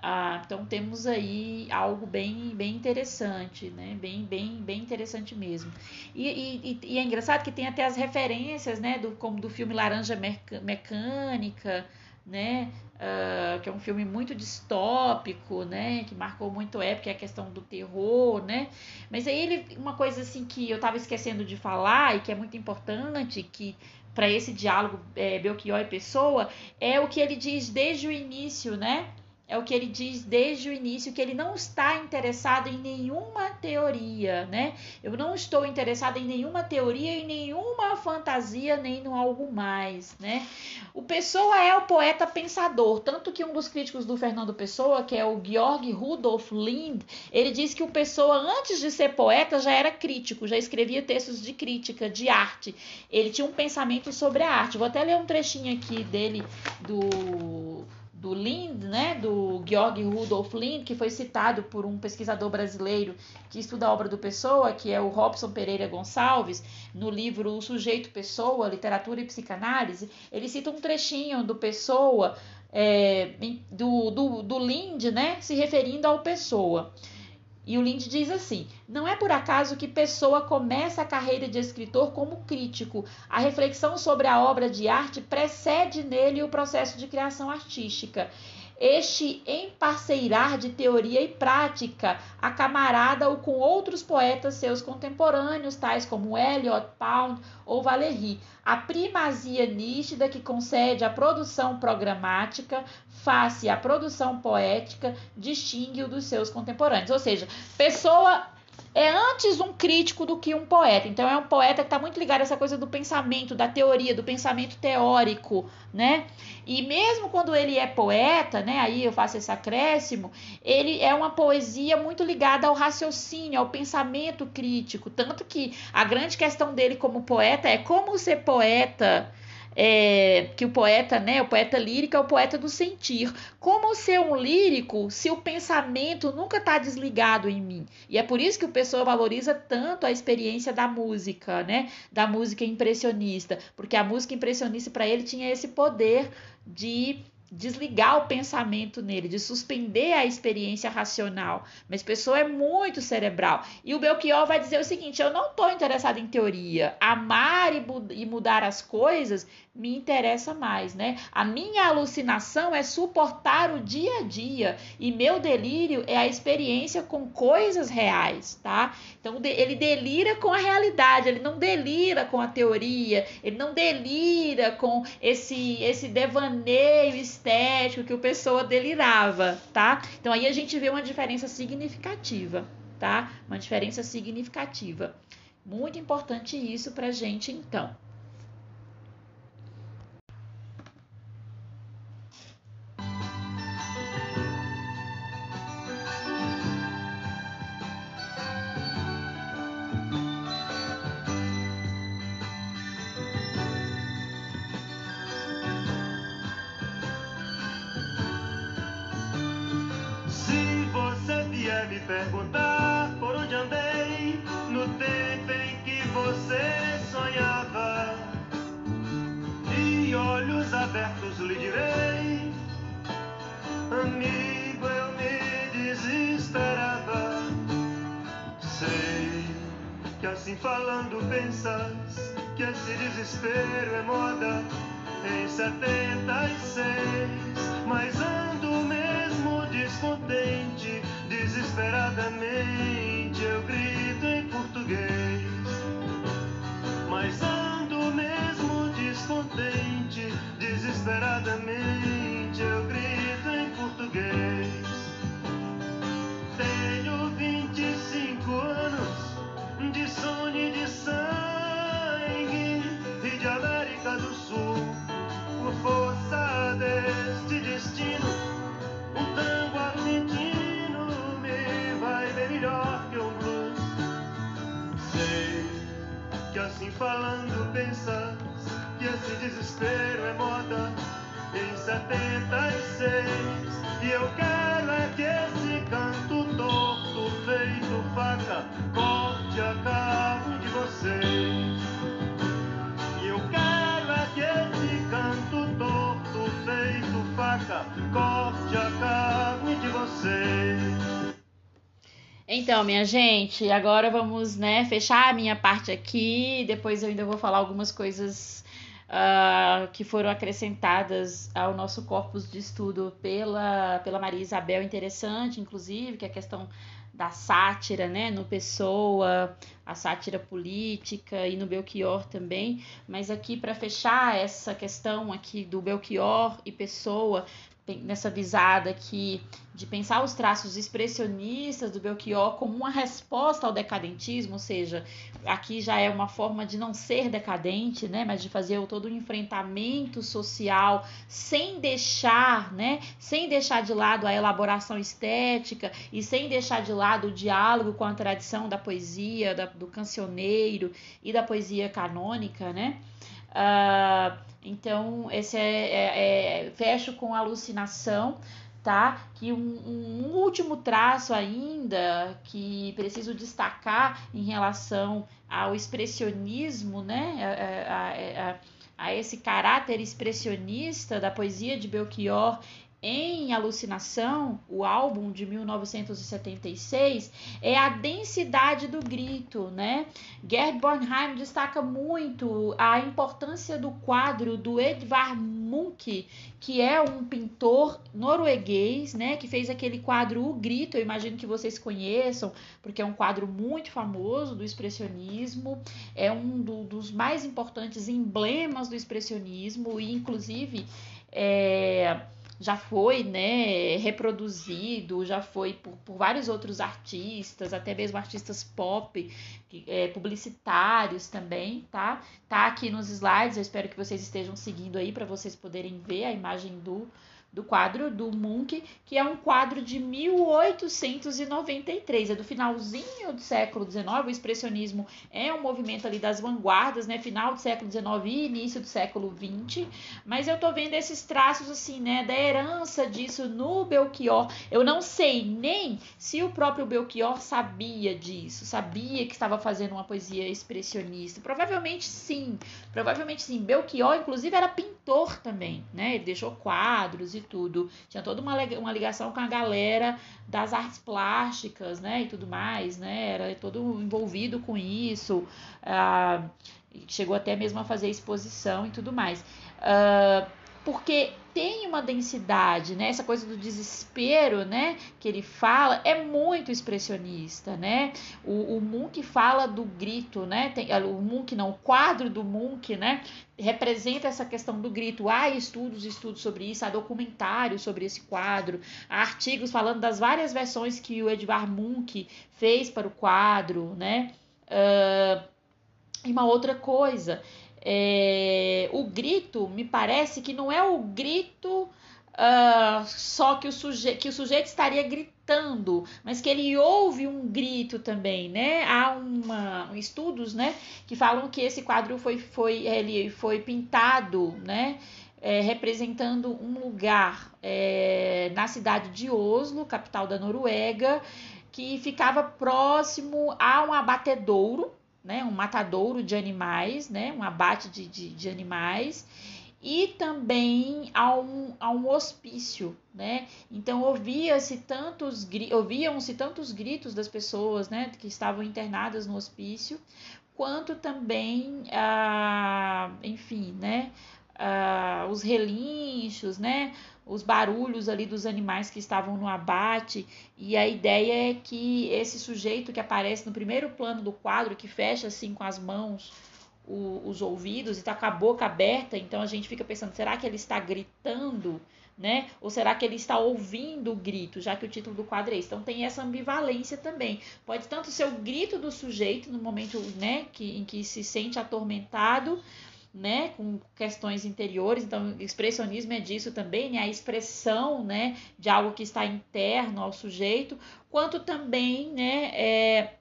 Ah, então temos aí algo bem, bem interessante, né? Bem, bem, bem interessante mesmo. E, e, e é engraçado que tem até as referências, né? Do, como do filme Laranja Mecânica, né? Uh, que é um filme muito distópico, né? Que marcou muito época, é a questão do terror, né? Mas aí ele, uma coisa assim que eu estava esquecendo de falar e que é muito importante, que para esse diálogo é, Belchior e Pessoa, é o que ele diz desde o início, né? É o que ele diz desde o início, que ele não está interessado em nenhuma teoria, né? Eu não estou interessado em nenhuma teoria, em nenhuma fantasia, nem no algo mais, né? O Pessoa é o poeta pensador, tanto que um dos críticos do Fernando Pessoa, que é o Georg Rudolf Lind, ele diz que o Pessoa, antes de ser poeta, já era crítico, já escrevia textos de crítica, de arte. Ele tinha um pensamento sobre a arte. Vou até ler um trechinho aqui dele do do Lind, né, do Georg Rudolf Lind, que foi citado por um pesquisador brasileiro que estuda a obra do Pessoa, que é o Robson Pereira Gonçalves, no livro O Sujeito Pessoa, Literatura e Psicanálise, ele cita um trechinho do Pessoa, é, do, do, do Lind, né, se referindo ao Pessoa. E o Lind diz assim: não é por acaso que Pessoa começa a carreira de escritor como crítico. A reflexão sobre a obra de arte precede nele o processo de criação artística. Este emparceirar de teoria e prática acamarada-o com outros poetas seus contemporâneos, tais como Eliot, Pound ou Valéry. A primazia nítida que concede à produção programática face à produção poética distingue-o dos seus contemporâneos. Ou seja, pessoa é antes um crítico do que um poeta. Então é um poeta que está muito ligado a essa coisa do pensamento, da teoria, do pensamento teórico, né? E mesmo quando ele é poeta, né? Aí eu faço esse acréscimo, ele é uma poesia muito ligada ao raciocínio, ao pensamento crítico. Tanto que a grande questão dele como poeta é como ser poeta é, que o poeta, né, o poeta lírico é o poeta do sentir. Como ser um lírico se o pensamento nunca está desligado em mim? E é por isso que o pessoa valoriza tanto a experiência da música, né, da música impressionista, porque a música impressionista para ele tinha esse poder de desligar o pensamento nele, de suspender a experiência racional. Mas pessoa é muito cerebral. E o Belchior vai dizer o seguinte: eu não estou interessado em teoria. Amar e, e mudar as coisas me interessa mais, né? A minha alucinação é suportar o dia a dia e meu delírio é a experiência com coisas reais, tá? Então ele delira com a realidade, ele não delira com a teoria, ele não delira com esse esse devaneio estético que o pessoa delirava, tá? Então aí a gente vê uma diferença significativa, tá? Uma diferença significativa. Muito importante isso pra gente então. Assim falando pensas que esse desespero é moda em 76, mas ando mesmo descontente Desesperadamente eu grito em português, mas ando mesmo descontente. Desesperadamente eu grito em português. Anos de sangue e de América do Sul. Por força deste destino, um tango argentino melhor que um blues. Sei que assim falando pensas que esse desespero é moda em 76. E eu quero é que esse canto torto feito faca corte a carne de vocês. E eu quero é que esse canto torto feito faca corte a carne de vocês. Então, minha gente, agora vamos, né, fechar a minha parte aqui. Depois eu ainda vou falar algumas coisas uh, que foram acrescentadas ao nosso corpus de estudo pela, pela Maria Isabel, interessante, inclusive, que é a questão da sátira, né, no Pessoa, a sátira política e no Belchior também. Mas aqui para fechar essa questão aqui do Belchior e Pessoa, nessa visada aqui de pensar os traços expressionistas do Belchior como uma resposta ao decadentismo, ou seja, aqui já é uma forma de não ser decadente, né, mas de fazer todo o enfrentamento social sem deixar, né, sem deixar de lado a elaboração estética e sem deixar de lado o diálogo com a tradição da poesia, da, do cancioneiro e da poesia canônica, né? Uh, então, esse é, é, é, fecho com alucinação, tá? Que um, um, último traço ainda que preciso destacar em relação ao expressionismo, né? A, a, a, a esse caráter expressionista da poesia de Belchior em Alucinação, o álbum de 1976, é a densidade do grito, né? Gerd Bornheim destaca muito a importância do quadro do Edvard Munch, que é um pintor norueguês, né, que fez aquele quadro O Grito, eu imagino que vocês conheçam, porque é um quadro muito famoso do expressionismo, é um do, dos mais importantes emblemas do expressionismo e inclusive é, já foi né, reproduzido, já foi por, por vários outros artistas, até mesmo artistas pop, é, publicitários também, tá? Tá aqui nos slides, eu espero que vocês estejam seguindo aí para vocês poderem ver a imagem do, do quadro do Munch, que é um quadro de 1893, é do finalzinho do século XIX. O expressionismo é um movimento ali das vanguardas, né, final do século XIX e início do século XX. Mas eu tô vendo esses traços assim, né, da herança disso no Belchior. Eu não sei nem se o próprio Belchior sabia disso, sabia que estava fazendo uma poesia expressionista. Provavelmente sim, provavelmente sim. Belchior, inclusive, era pintor também, né? Ele deixou quadros e tudo. Tinha toda uma, uma ligação com a galera das artes plásticas, né? E tudo mais, né? Era todo envolvido com isso. Ah, chegou até mesmo a fazer exposição e tudo mais. Ah, porque tem uma densidade, né? Essa coisa do desespero, né? Que ele fala é muito expressionista, né? O, o Munch fala do grito, né? Tem, o Munch não, o quadro do Munch, né? Representa essa questão do grito. Há estudos, estudos sobre isso, há documentários sobre esse quadro, há artigos falando das várias versões que o Edvard Munch fez para o quadro, né? Uh, e uma outra coisa, é, o grito me parece que não é o grito uh, só que o, suje que o sujeito estaria gritando, mas que ele ouve um grito também, né? Há uma, estudos, né, que falam que esse quadro foi, foi, ele foi pintado, né? É, representando um lugar é, na cidade de Oslo, capital da Noruega, que ficava próximo a um abatedouro, né, um matadouro de animais, né, um abate de, de, de animais, e também a um, a um hospício, né? Então ouvia-se tantos ouviam-se tantos gritos das pessoas, né, que estavam internadas no hospício, quanto também, ah, enfim, né, ah, os relinchos, né, os barulhos ali dos animais que estavam no abate. E a ideia é que esse sujeito que aparece no primeiro plano do quadro, que fecha assim com as mãos o, os ouvidos e está com a boca aberta, então a gente fica pensando, será que ele está gritando? Né? Ou será que ele está ouvindo o grito, já que o título do quadro é esse? Então tem essa ambivalência também. Pode tanto ser o grito do sujeito no momento né, que, em que se sente atormentado, né, com questões interiores. Então, expressionismo é disso também, né, a expressão, né, de algo que está interno ao sujeito, quanto também, né, é,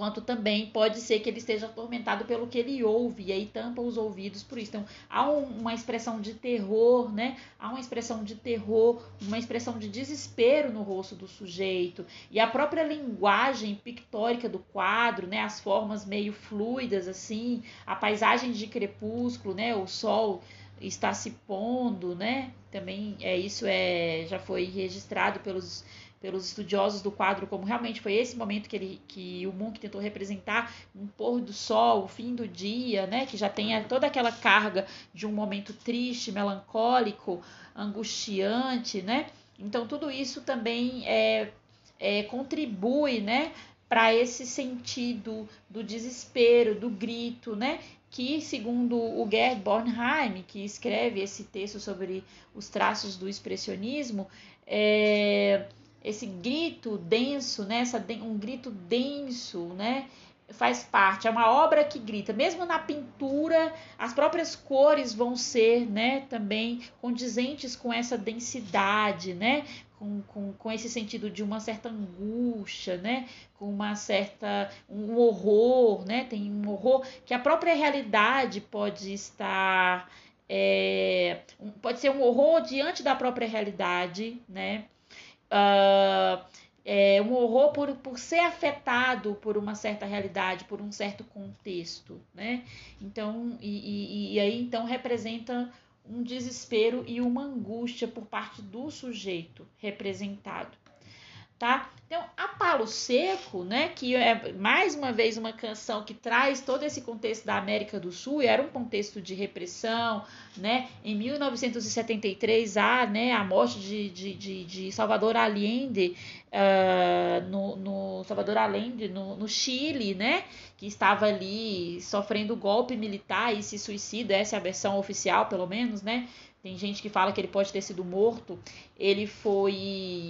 quanto também pode ser que ele esteja atormentado pelo que ele ouve e aí tampa os ouvidos por isso. Então, há um, uma expressão de terror, né? Há uma expressão de terror, uma expressão de desespero no rosto do sujeito e a própria linguagem pictórica do quadro, né? As formas meio fluidas assim, a paisagem de crepúsculo, né? O sol está se pondo, né? Também é isso é já foi registrado pelos pelos estudiosos do quadro como realmente foi esse momento que, ele, que o Munch tentou representar um pôr do sol, o fim do dia, né, que já tem toda aquela carga de um momento triste, melancólico, angustiante, né? Então tudo isso também é, é contribui, né, para esse sentido do desespero, do grito, né? Que, segundo o Gerd Bornheim, que escreve esse texto sobre os traços do expressionismo, é, esse grito denso, né? Essa, um grito denso, né? faz parte, é uma obra que grita. Mesmo na pintura, as próprias cores vão ser, né, também condizentes com essa densidade, né, com, com, com esse sentido de uma certa angústia, né, com uma certa um horror, né, tem um horror que a própria realidade pode estar é, pode ser um horror diante da própria realidade, né, uh, é, um horror por, por ser afetado por uma certa realidade, por um certo contexto, né? Então, e, e, e aí então representa um desespero e uma angústia por parte do sujeito representado tá? Então, a Palo Seco, né, que é mais uma vez uma canção que traz todo esse contexto da América do Sul, era um contexto de repressão, né? Em 1973 há, né, a morte de, de, de, de Salvador Allende uh, no, no, Salvador Allende no, no Chile, né, que estava ali sofrendo golpe militar e se suicida, essa é a versão oficial, pelo menos, né? Tem gente que fala que ele pode ter sido morto. Ele foi,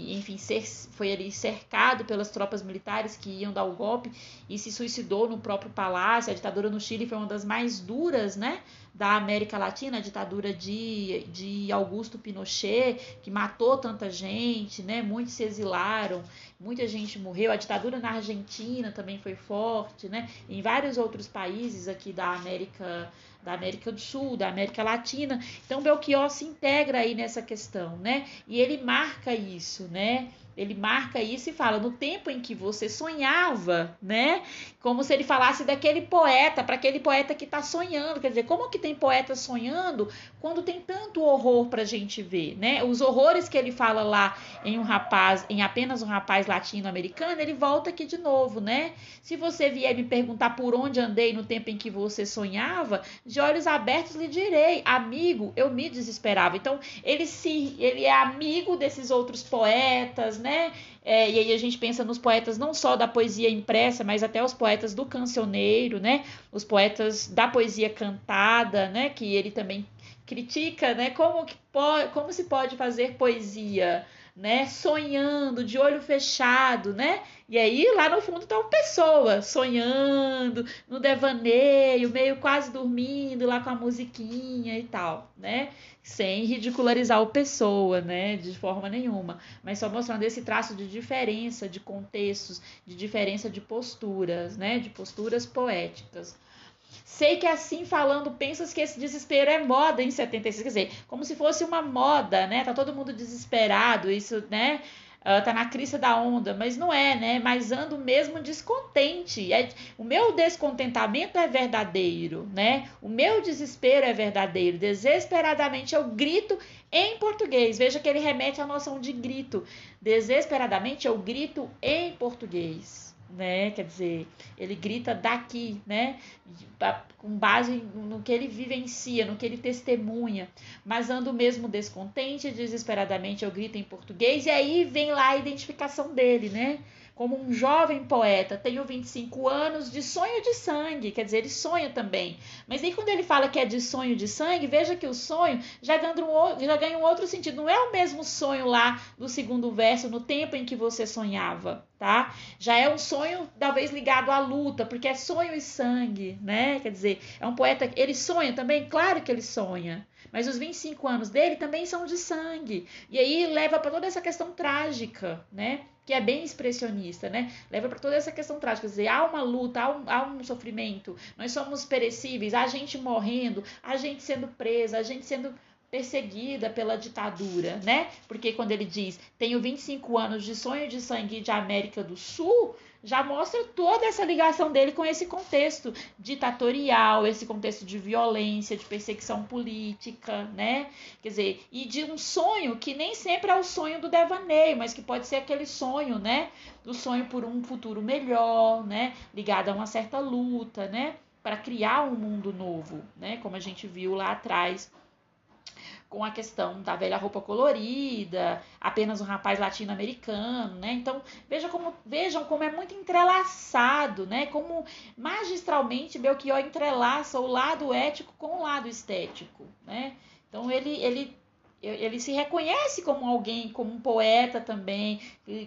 enfim, ser, foi ali cercado pelas tropas militares que iam dar o golpe e se suicidou no próprio palácio. A ditadura no Chile foi uma das mais duras, né, da América Latina, a ditadura de, de Augusto Pinochet, que matou tanta gente, né? Muitos se exilaram, muita gente morreu. A ditadura na Argentina também foi forte, né? Em vários outros países aqui da América da América do Sul, da América Latina. Então Belchior se integra aí nessa questão, né? E ele marca isso, né? Ele marca isso e fala no tempo em que você sonhava, né? Como se ele falasse daquele poeta, para aquele poeta que está sonhando. Quer dizer, como que tem poeta sonhando quando tem tanto horror para a gente ver, né? Os horrores que ele fala lá em um rapaz, em apenas um rapaz latino-americano, ele volta aqui de novo, né? Se você vier me perguntar por onde andei no tempo em que você sonhava, de olhos abertos lhe direi, amigo, eu me desesperava. Então ele se, ele é amigo desses outros poetas, né? Né? É, e aí a gente pensa nos poetas não só da poesia impressa, mas até os poetas do cancioneiro, né? Os poetas da poesia cantada, né? Que ele também critica, né? Como, que pode, como se pode fazer poesia, né? Sonhando, de olho fechado, né? E aí lá no fundo estão pessoas sonhando, no devaneio, meio quase dormindo lá com a musiquinha e tal, né? sem ridicularizar o pessoa, né, de forma nenhuma, mas só mostrando esse traço de diferença de contextos, de diferença de posturas, né, de posturas poéticas. Sei que assim falando, pensas que esse desespero é moda em 76, quer dizer, como se fosse uma moda, né? Tá todo mundo desesperado, isso, né? uh, tá na crista da onda, mas não é, né? Mas ando mesmo descontente. É, o meu descontentamento é verdadeiro, né? O meu desespero é verdadeiro. Desesperadamente eu grito em português. Veja que ele remete à noção de grito. Desesperadamente eu grito em português né? Quer dizer, ele grita daqui, né? Com base no que ele vivencia, no que ele testemunha. Mas ando mesmo descontente, desesperadamente eu grito em português, e aí vem lá a identificação dele, né? Como um jovem poeta, tenho 25 anos, de sonho de sangue, quer dizer, ele sonha também. Mas aí quando ele fala que é de sonho de sangue, veja que o sonho já, um, já ganha um outro sentido. Não é o mesmo sonho lá do segundo verso, no tempo em que você sonhava, tá? Já é um sonho, talvez, ligado à luta, porque é sonho e sangue, né? Quer dizer, é um poeta, ele sonha também? Claro que ele sonha. Mas os 25 anos dele também são de sangue. E aí leva para toda essa questão trágica, né? Que é bem expressionista, né? Leva para toda essa questão trágica, dizer, há uma luta, há um, há um sofrimento, nós somos perecíveis, há gente morrendo, há gente sendo presa, há gente sendo perseguida pela ditadura, né? Porque quando ele diz, tenho 25 anos de sonho de sangue de América do Sul, já mostra toda essa ligação dele com esse contexto ditatorial, esse contexto de violência, de perseguição política, né? Quer dizer, e de um sonho que nem sempre é o sonho do devaneio, mas que pode ser aquele sonho, né? Do sonho por um futuro melhor, né? Ligado a uma certa luta, né? Para criar um mundo novo, né? Como a gente viu lá atrás com a questão da velha roupa colorida, apenas um rapaz latino-americano, né? Então, veja como, vejam como é muito entrelaçado, né? Como magistralmente Belchior entrelaça o lado ético com o lado estético, né? Então, ele, ele ele se reconhece como alguém, como um poeta também,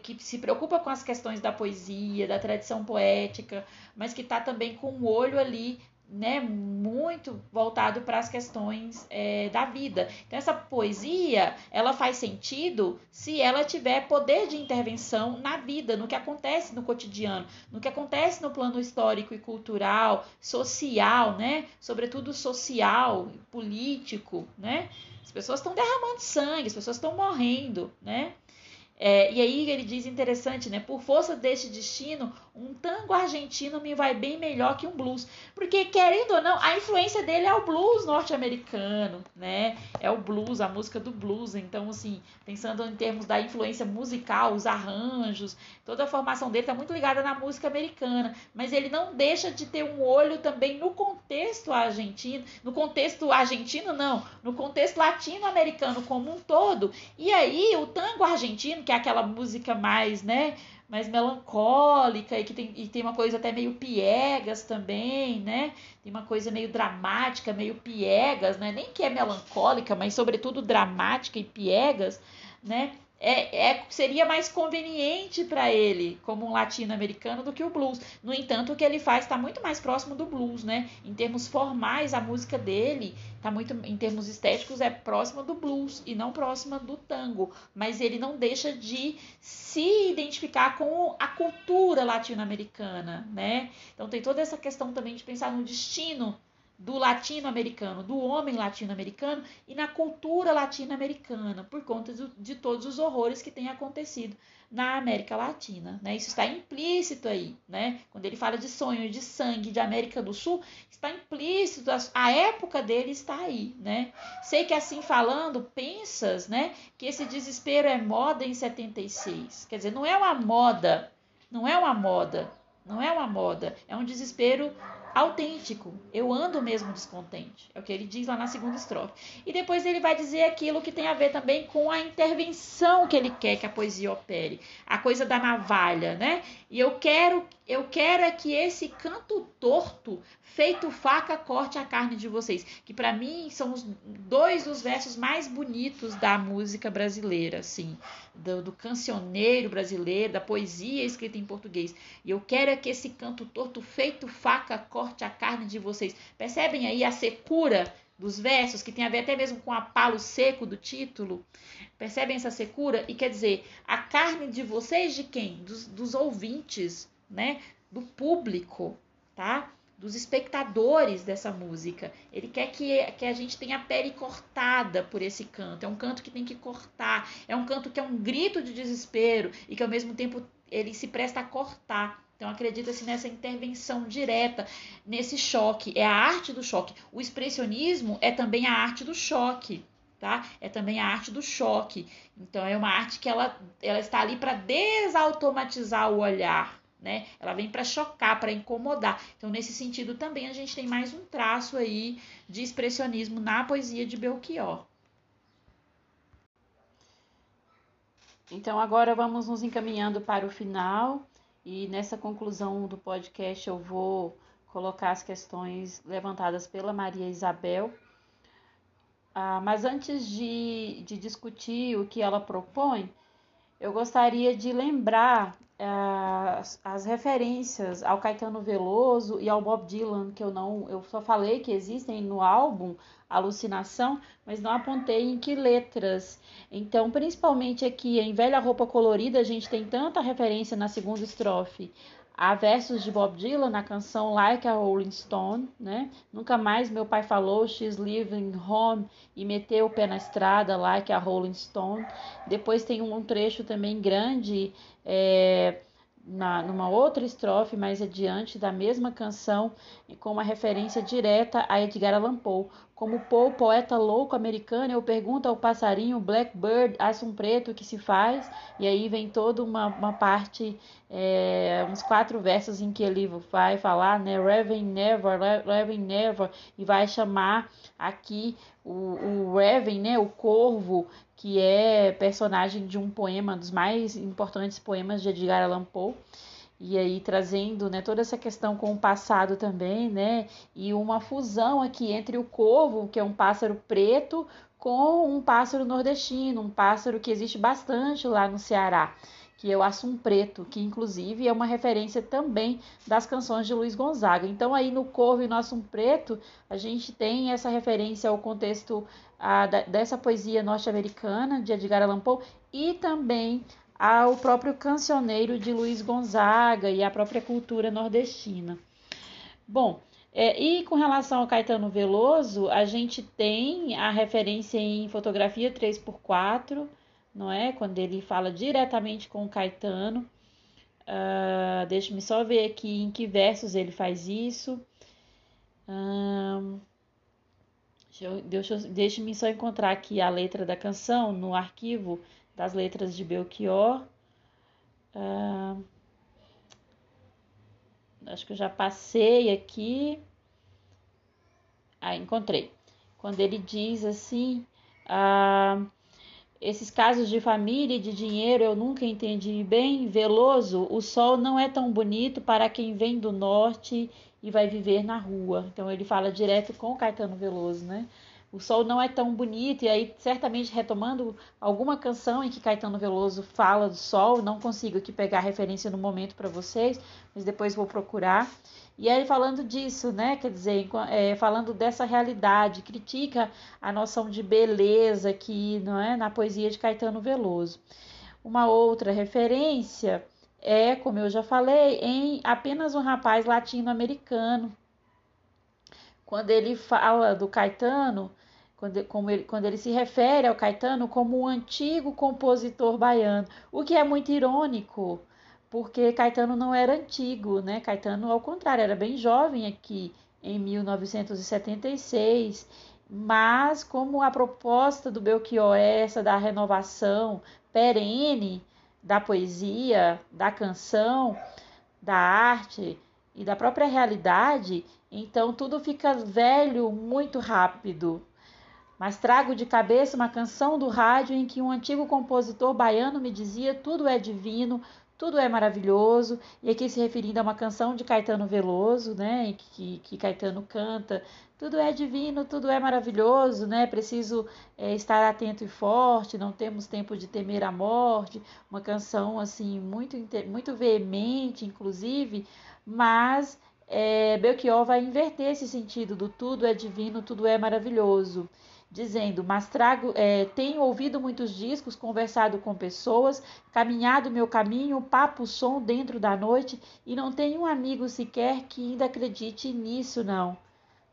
que, se preocupa com as questões da poesia, da tradição poética, mas que está também com o um olho ali né, muito voltado para as questões é, da vida. Então, essa poesia, ela faz sentido se ela tiver poder de intervenção na vida, no que acontece no cotidiano, no que acontece no plano histórico e cultural, social, né, sobretudo social, político, né. As pessoas estão derramando sangue, as pessoas estão morrendo, né. É, e aí ele diz interessante, né? Por força deste destino, um tango argentino me vai bem melhor que um blues. Porque, querendo ou não, a influência dele é o blues norte-americano, né? É o blues, a música do blues. Então, assim, pensando em termos da influência musical, os arranjos, toda a formação dele está muito ligada na música americana. Mas ele não deixa de ter um olho também no contexto argentino. No contexto argentino, não. No contexto latino-americano como um todo. E aí, o tango argentino, que é aquela música mais, né, mais melancólica e que tem, e tem uma coisa até meio piegas também, né? Tem uma coisa meio dramática, meio piegas, né? Nem que é melancólica, mas sobretudo dramática e piegas, né? É, é, seria mais conveniente para ele como um latino-americano do que o blues. No entanto, o que ele faz está muito mais próximo do blues, né? Em termos formais, a música dele tá muito, em termos estéticos, é próxima do blues e não próxima do tango. Mas ele não deixa de se identificar com a cultura latino-americana, né? Então tem toda essa questão também de pensar no destino do latino-americano, do homem latino-americano e na cultura latino-americana, por conta de todos os horrores que têm acontecido na América Latina. Né? Isso está implícito aí. Né? Quando ele fala de sonho, de sangue, de América do Sul, está implícito, a época dele está aí. Né? Sei que assim falando, pensas né, que esse desespero é moda em 76. Quer dizer, não é uma moda, não é uma moda, não é uma moda, é um desespero autêntico. Eu ando mesmo descontente. É o que ele diz lá na segunda estrofe. E depois ele vai dizer aquilo que tem a ver também com a intervenção que ele quer que a poesia opere, a coisa da navalha, né? E eu quero, eu quero é que esse canto torto, feito faca, corte a carne de vocês, que para mim são os dois dos versos mais bonitos da música brasileira, assim, do, do cancioneiro brasileiro, da poesia escrita em português. E eu quero é que esse canto torto, feito faca, corte a carne de vocês. Percebem aí a secura dos versos, que tem a ver até mesmo com o apalo seco do título. Percebem essa secura? E quer dizer, a carne de vocês de quem? Dos, dos ouvintes, né? Do público, tá? Dos espectadores dessa música. Ele quer que, que a gente tenha a pele cortada por esse canto. É um canto que tem que cortar. É um canto que é um grito de desespero e que ao mesmo tempo ele se presta a cortar. Então acredita-se nessa intervenção direta, nesse choque. É a arte do choque. O expressionismo é também a arte do choque. Tá? É também a arte do choque. Então é uma arte que ela, ela está ali para desautomatizar o olhar, né? Ela vem para chocar, para incomodar. Então nesse sentido também a gente tem mais um traço aí de expressionismo na poesia de Belchior. Então agora vamos nos encaminhando para o final. E nessa conclusão do podcast eu vou colocar as questões levantadas pela Maria Isabel. Ah, mas antes de, de discutir o que ela propõe, eu gostaria de lembrar as, as, referências ao Caetano Veloso e ao Bob Dylan, que eu não, eu só falei que existem no álbum Alucinação, mas não apontei em que letras. Então, principalmente aqui em Velha Roupa Colorida, a gente tem tanta referência na segunda estrofe Há versos de Bob Dylan na canção Like a Rolling Stone, né? Nunca mais meu pai falou She's Living Home e meteu o pé na estrada Like a Rolling Stone. Depois tem um trecho também grande é, na, numa outra estrofe mais adiante da mesma canção, com uma referência direta a Edgar Allan Poe. Como Poe, poeta louco americano, eu pergunto ao passarinho Blackbird, um preto, que se faz? E aí vem toda uma, uma parte, é, uns quatro versos em que ele vai falar, né? Raven Never, Raven Never, e vai chamar aqui o, o Raven, né? O corvo, que é personagem de um poema, dos mais importantes poemas de Edgar Allan Poe. E aí trazendo né, toda essa questão com o passado também, né? E uma fusão aqui entre o corvo, que é um pássaro preto, com um pássaro nordestino, um pássaro que existe bastante lá no Ceará que é o Assum Preto, que inclusive é uma referência também das canções de Luiz Gonzaga. Então aí no Corvo e no Assum Preto, a gente tem essa referência ao contexto a, dessa poesia norte-americana de Edgar Allan Poe e também ao próprio cancioneiro de Luiz Gonzaga e à própria cultura nordestina. Bom, é, e com relação ao Caetano Veloso, a gente tem a referência em fotografia 3x4, não é? Quando ele fala diretamente com o Caetano. Uh, Deixa-me só ver aqui em que versos ele faz isso. Uh, Deixa-me só encontrar aqui a letra da canção no arquivo das letras de Belchior. Uh, acho que eu já passei aqui. Ah, encontrei. Quando ele diz assim. Uh, esses casos de família e de dinheiro eu nunca entendi bem. Veloso, o sol não é tão bonito para quem vem do norte e vai viver na rua. Então ele fala direto com Caetano Veloso, né? O sol não é tão bonito, e aí, certamente, retomando alguma canção em que Caetano Veloso fala do sol, não consigo aqui pegar referência no momento para vocês, mas depois vou procurar. E aí, falando disso, né, quer dizer, é, falando dessa realidade, critica a noção de beleza aqui, não é, na poesia de Caetano Veloso. Uma outra referência é, como eu já falei, em apenas um rapaz latino-americano. Quando ele fala do Caetano, quando, como ele, quando ele se refere ao Caetano como um antigo compositor baiano, o que é muito irônico, porque Caetano não era antigo, né? Caetano, ao contrário, era bem jovem aqui em 1976, mas como a proposta do Belchior é essa da renovação perene da poesia, da canção, da arte e da própria realidade, então tudo fica velho muito rápido, mas trago de cabeça uma canção do rádio em que um antigo compositor baiano me dizia: tudo é divino, tudo é maravilhoso, e aqui se referindo a uma canção de Caetano Veloso, né, que, que Caetano canta, tudo é divino, tudo é maravilhoso, né, preciso é, estar atento e forte, não temos tempo de temer a morte, uma canção, assim, muito, muito veemente, inclusive, mas é, Belchior vai inverter esse sentido do tudo é divino, tudo é maravilhoso dizendo: Mas trago, é, tenho ouvido muitos discos, conversado com pessoas, caminhado meu caminho, papo som dentro da noite, e não tenho um amigo sequer que ainda acredite nisso, não.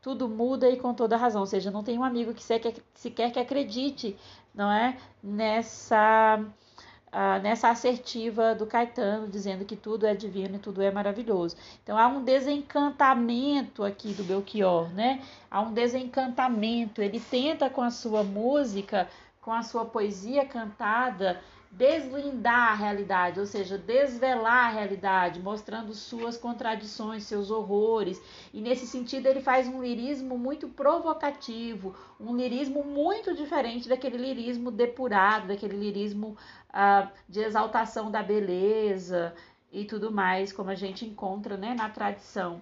Tudo muda e com toda razão, ou seja, não tem um amigo que sequer, sequer que acredite, não é, nessa ah, nessa assertiva do Caetano, dizendo que tudo é divino e tudo é maravilhoso. Então há um desencantamento aqui do Belchior, né? Há um desencantamento. Ele tenta com a sua música, com a sua poesia cantada, deslindar a realidade, ou seja, desvelar a realidade, mostrando suas contradições, seus horrores. E nesse sentido ele faz um lirismo muito provocativo, um lirismo muito diferente daquele lirismo depurado, daquele lirismo uh, de exaltação da beleza e tudo mais, como a gente encontra né, na tradição.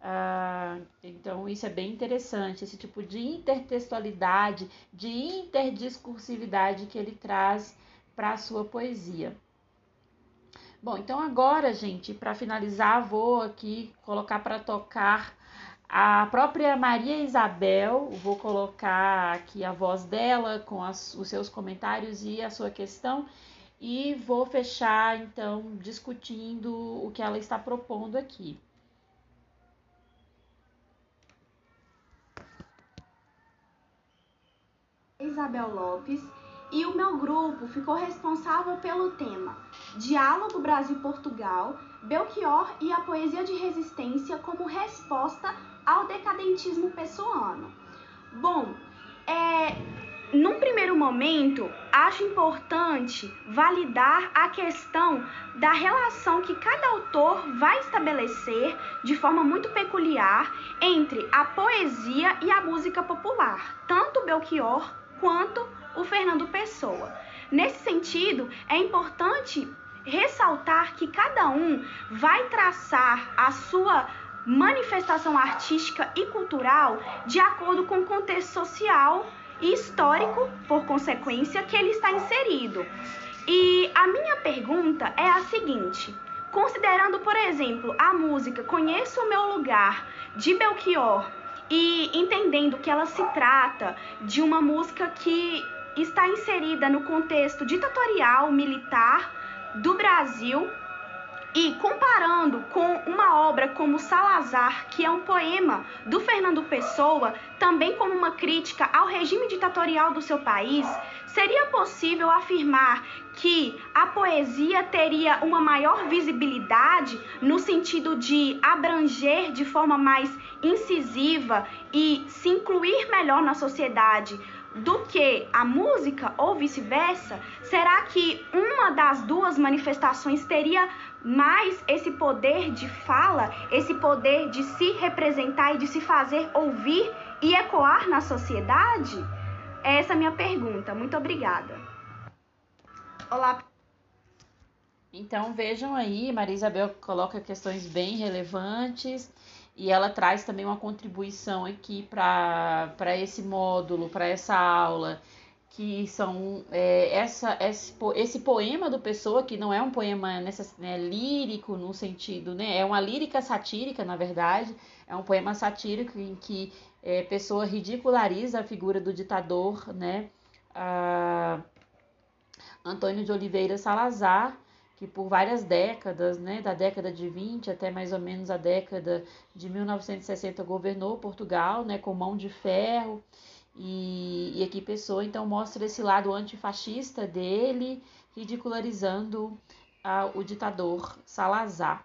Uh, então, isso é bem interessante, esse tipo de intertextualidade, de interdiscursividade que ele traz para a sua poesia. Bom, então agora, gente, para finalizar, vou aqui colocar para tocar a própria Maria Isabel. Vou colocar aqui a voz dela com as, os seus comentários e a sua questão e vou fechar então discutindo o que ela está propondo aqui. Isabel Lopes e o meu grupo ficou responsável pelo tema Diálogo Brasil-Portugal, Belchior e a poesia de resistência como resposta ao decadentismo pessoano. Bom, é, num primeiro momento, acho importante validar a questão da relação que cada autor vai estabelecer de forma muito peculiar entre a poesia e a música popular, tanto Belchior quanto o Fernando Pessoa. Nesse sentido, é importante ressaltar que cada um vai traçar a sua manifestação artística e cultural de acordo com o contexto social e histórico, por consequência, que ele está inserido. E a minha pergunta é a seguinte: considerando, por exemplo, a música Conheço o Meu Lugar de Belchior e entendendo que ela se trata de uma música que está inserida no contexto ditatorial militar do Brasil e comparando com uma obra como Salazar, que é um poema do Fernando Pessoa, também como uma crítica ao regime ditatorial do seu país, seria possível afirmar que a poesia teria uma maior visibilidade no sentido de abranger de forma mais incisiva e se incluir melhor na sociedade do que a música ou vice-versa? Será que uma das duas manifestações teria mais esse poder de fala, esse poder de se representar e de se fazer ouvir e ecoar na sociedade? Essa é a minha pergunta. Muito obrigada. Olá. Então vejam aí, Maria Isabel coloca questões bem relevantes e ela traz também uma contribuição aqui para esse módulo, para essa aula, que são é, essa, esse, esse poema do Pessoa, que não é um poema né, lírico no sentido, né, é uma lírica satírica, na verdade, é um poema satírico em que é, Pessoa ridiculariza a figura do ditador, né, a Antônio de Oliveira Salazar, que por várias décadas, né, da década de 20 até mais ou menos a década de 1960 governou Portugal, né, com mão de ferro, e, e aqui Pessoa então mostra esse lado antifascista dele, ridicularizando o ditador Salazar.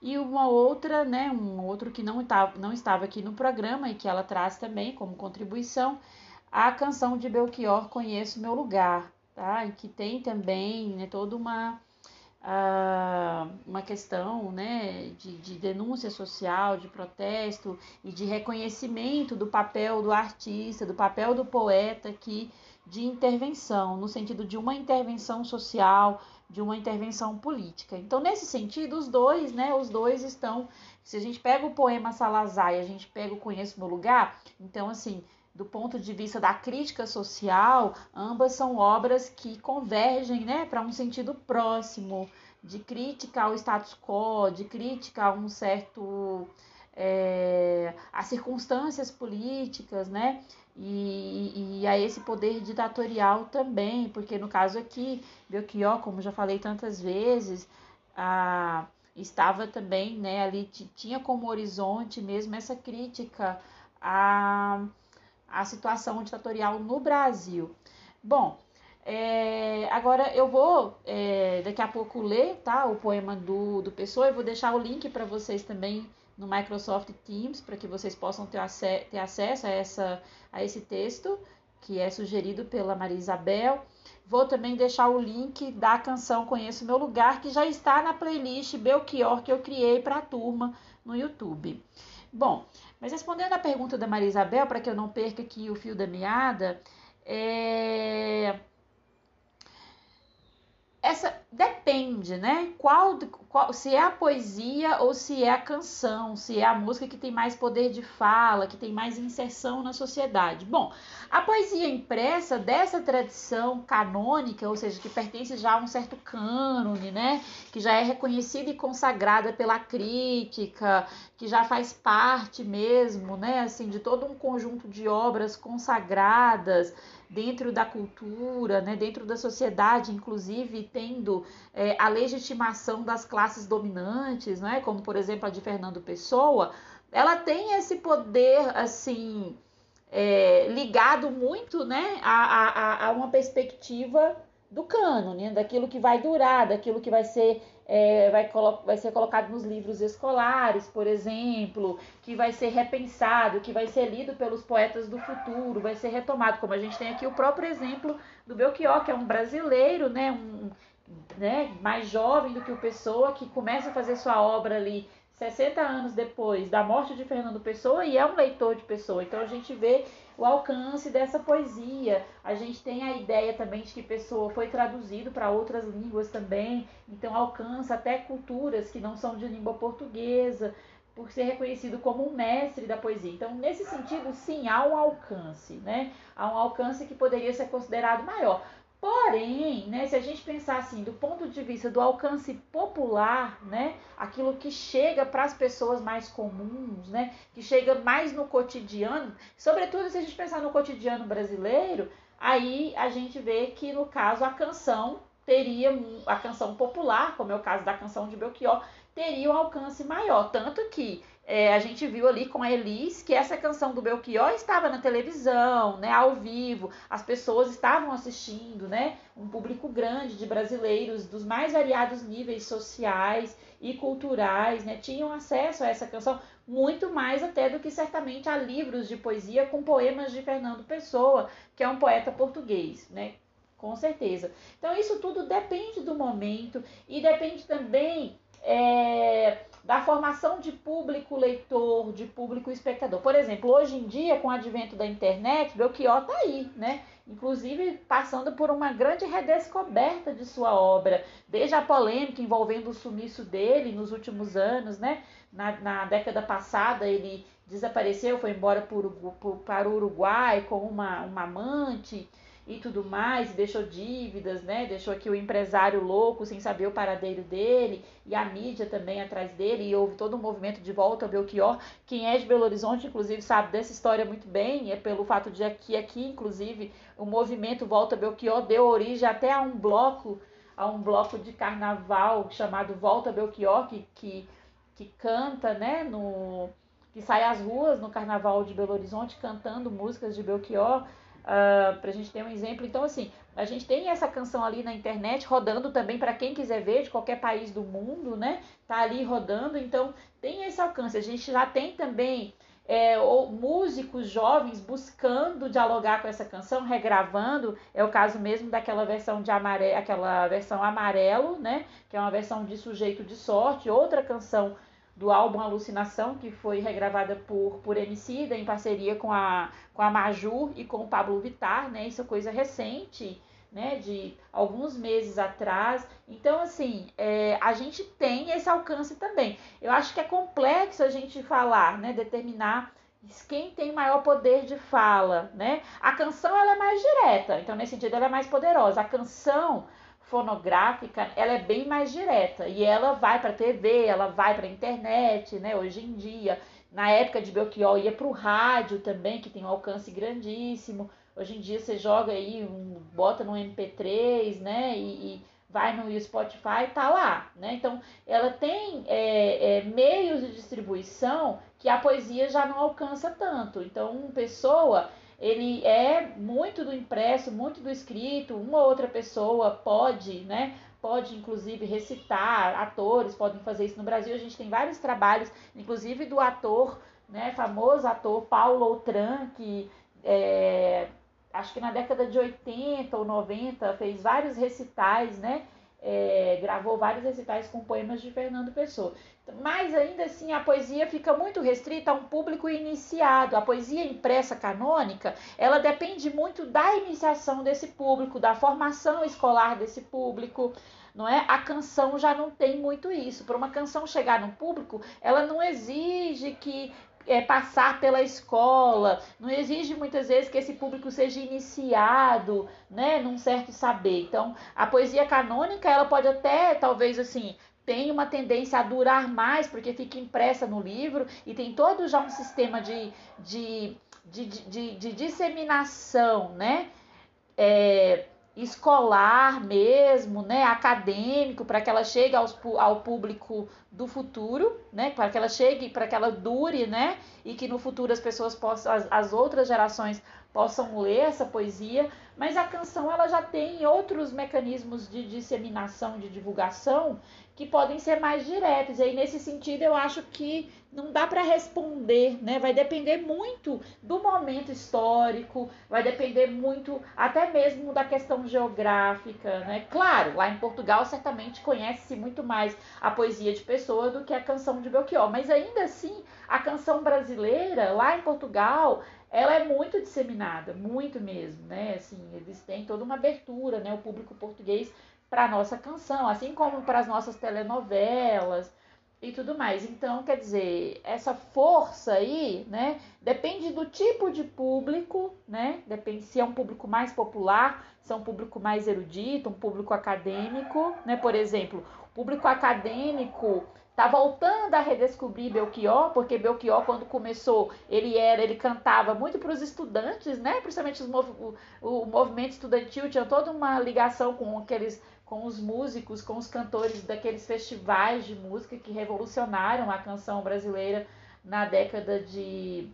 E uma outra, né, um outro que não, tá, não estava aqui no programa e que ela traz também como contribuição, a canção de Belchior Conheço Meu Lugar, tá? Que tem também né, toda uma uma questão né, de, de, denúncia social, de protesto e de reconhecimento do papel do artista, do papel do poeta aqui de intervenção, no sentido de uma intervenção social, de uma intervenção política. Então, nesse sentido, os dois, né, os dois estão. Se a gente pega o poema Salazar e a gente pega o Conheço Meu Lugar, então, assim, do ponto de vista da crítica social, ambas são obras que convergem né, para um sentido próximo de crítica ao status quo, de crítica a um certo. É, a circunstâncias políticas, né? E, e, a esse poder ditatorial também, porque no caso aqui, Belchior, como já falei tantas vezes, a, estava também, né, ali tinha como horizonte mesmo essa crítica a a situação ditatorial no Brasil. Bom, é, agora eu vou é, daqui a pouco ler tá, o poema do, do Pessoa. Eu vou deixar o link para vocês também no Microsoft Teams para que vocês possam ter, ac ter acesso a, essa, a esse texto que é sugerido pela Maria Isabel. Vou também deixar o link da canção Conheço Meu Lugar, que já está na playlist Belchior que eu criei para a turma no YouTube. Bom, mas respondendo à pergunta da Maria Isabel, para que eu não perca aqui o fio da meada, é... essa depende, né? Qual, qual, se é a poesia ou se é a canção, se é a música que tem mais poder de fala, que tem mais inserção na sociedade. Bom, a poesia impressa dessa tradição canônica, ou seja, que pertence já a um certo cânone, né? Que já é reconhecida e consagrada pela crítica, que já faz parte mesmo, né? Assim, de todo um conjunto de obras consagradas dentro da cultura, né, dentro da sociedade, inclusive tendo é, a legitimação das classes dominantes, né, como por exemplo a de Fernando Pessoa, ela tem esse poder assim é, ligado muito né, a, a, a uma perspectiva do cânone, né, daquilo que vai durar, daquilo que vai ser, é, vai, vai ser colocado nos livros escolares, por exemplo, que vai ser repensado, que vai ser lido pelos poetas do futuro, vai ser retomado, como a gente tem aqui o próprio exemplo do Belchior, que é um brasileiro, né, um, né, mais jovem do que o Pessoa, que começa a fazer sua obra ali 60 anos depois da morte de Fernando Pessoa e é um leitor de Pessoa. Então a gente vê o alcance dessa poesia. A gente tem a ideia também de que Pessoa foi traduzido para outras línguas também, então alcança até culturas que não são de língua portuguesa, por ser reconhecido como um mestre da poesia. Então, nesse sentido, sim, há um alcance, né? Há um alcance que poderia ser considerado maior. Porém, né, se a gente pensar assim, do ponto de vista do alcance popular, né, aquilo que chega para as pessoas mais comuns, né, que chega mais no cotidiano, sobretudo se a gente pensar no cotidiano brasileiro, aí a gente vê que no caso a canção teria a canção popular, como é o caso da canção de Belchior, teria um alcance maior, tanto que é, a gente viu ali com a Elis que essa canção do Belchior estava na televisão, né, ao vivo, as pessoas estavam assistindo, né, um público grande de brasileiros dos mais variados níveis sociais e culturais, né, tinham acesso a essa canção muito mais até do que certamente a livros de poesia com poemas de Fernando Pessoa, que é um poeta português, né, com certeza. Então isso tudo depende do momento e depende também é, da formação de público leitor, de público espectador. Por exemplo, hoje em dia, com o advento da internet, Belchior está aí, né? Inclusive passando por uma grande redescoberta de sua obra, desde a polêmica envolvendo o sumiço dele nos últimos anos, né? Na, na década passada ele desapareceu, foi embora por, por, para o Uruguai com uma, uma amante e tudo mais, deixou dívidas, né? Deixou aqui o empresário louco sem saber o paradeiro dele e a mídia também atrás dele e houve todo um movimento de volta ao Belchior. Quem é de Belo Horizonte, inclusive, sabe dessa história muito bem, é pelo fato de que aqui, inclusive, o movimento Volta Belchior deu origem até a um bloco, a um bloco de carnaval chamado Volta Belchior, que, que, que canta, né, no que sai às ruas no carnaval de Belo Horizonte cantando músicas de Belchior uh, ah, para a gente ter um exemplo. Então, assim, a gente tem essa canção ali na internet rodando também para quem quiser ver de qualquer país do mundo, né? Tá ali rodando, então tem esse alcance. A gente já tem também é, músicos jovens buscando dialogar com essa canção, regravando. É o caso mesmo daquela versão de amarelo, aquela versão amarelo, né? Que é uma versão de sujeito de sorte, outra canção do álbum Alucinação, que foi regravada por, por Emicida em parceria com a, com a Maju e com o Pablo Vittar, né? Isso é coisa recente, né? De alguns meses atrás. Então, assim, é, a gente tem esse alcance também. Eu acho que é complexo a gente falar, né? Determinar quem tem maior poder de fala, né? A canção, ela é mais direta, então, nesse sentido, ela é mais poderosa. A canção fonográfica, ela é bem mais direta e ela vai para TV, ela vai para internet, né? Hoje em dia, na época de Belchior ia para o rádio também, que tem um alcance grandíssimo. Hoje em dia você joga aí, um, bota no MP3, né? E, e vai no Spotify, tá lá, né? Então, ela tem é, é, meios de distribuição que a poesia já não alcança tanto. Então, uma pessoa ele é muito do impresso, muito do escrito. Uma outra pessoa pode, né? Pode inclusive recitar, atores podem fazer isso no Brasil. A gente tem vários trabalhos, inclusive do ator, né? Famoso ator Paulo Outram, que é, acho que na década de 80 ou 90 fez vários recitais, né? É, gravou vários recitais com poemas de Fernando Pessoa. Mas ainda assim a poesia fica muito restrita a um público iniciado. A poesia impressa canônica, ela depende muito da iniciação desse público, da formação escolar desse público, não é? A canção já não tem muito isso. Para uma canção chegar no público, ela não exige que é, passar pela escola, não exige muitas vezes que esse público seja iniciado, né, num certo saber. Então, a poesia canônica, ela pode até, talvez assim, tem uma tendência a durar mais, porque fica impressa no livro e tem todo já um sistema de, de, de, de, de disseminação, né? É, escolar mesmo, né, acadêmico, para que ela chegue aos, ao público do futuro, né, para que ela chegue, para que ela dure, né, e que no futuro as pessoas possam, as, as outras gerações possam ler essa poesia, mas a canção ela já tem outros mecanismos de disseminação, de divulgação que podem ser mais diretos. E aí, nesse sentido, eu acho que não dá para responder, né? Vai depender muito do momento histórico, vai depender muito até mesmo da questão geográfica, né? Claro, lá em Portugal certamente conhece-se muito mais a poesia de Pessoa do que a canção de Belchior, mas ainda assim, a canção brasileira lá em Portugal, ela é muito disseminada, muito mesmo, né? Assim, eles têm toda uma abertura, né? O público português para a nossa canção, assim como para as nossas telenovelas e tudo mais. Então, quer dizer, essa força aí, né, depende do tipo de público, né? Depende se é um público mais popular, se é um público mais erudito, um público acadêmico, né? Por exemplo, o público acadêmico tá voltando a redescobrir Belchior, porque Belchior quando começou, ele era, ele cantava muito para os estudantes, né? Principalmente os mov o, o movimento estudantil tinha toda uma ligação com aqueles com os músicos, com os cantores daqueles festivais de música que revolucionaram a canção brasileira na década de,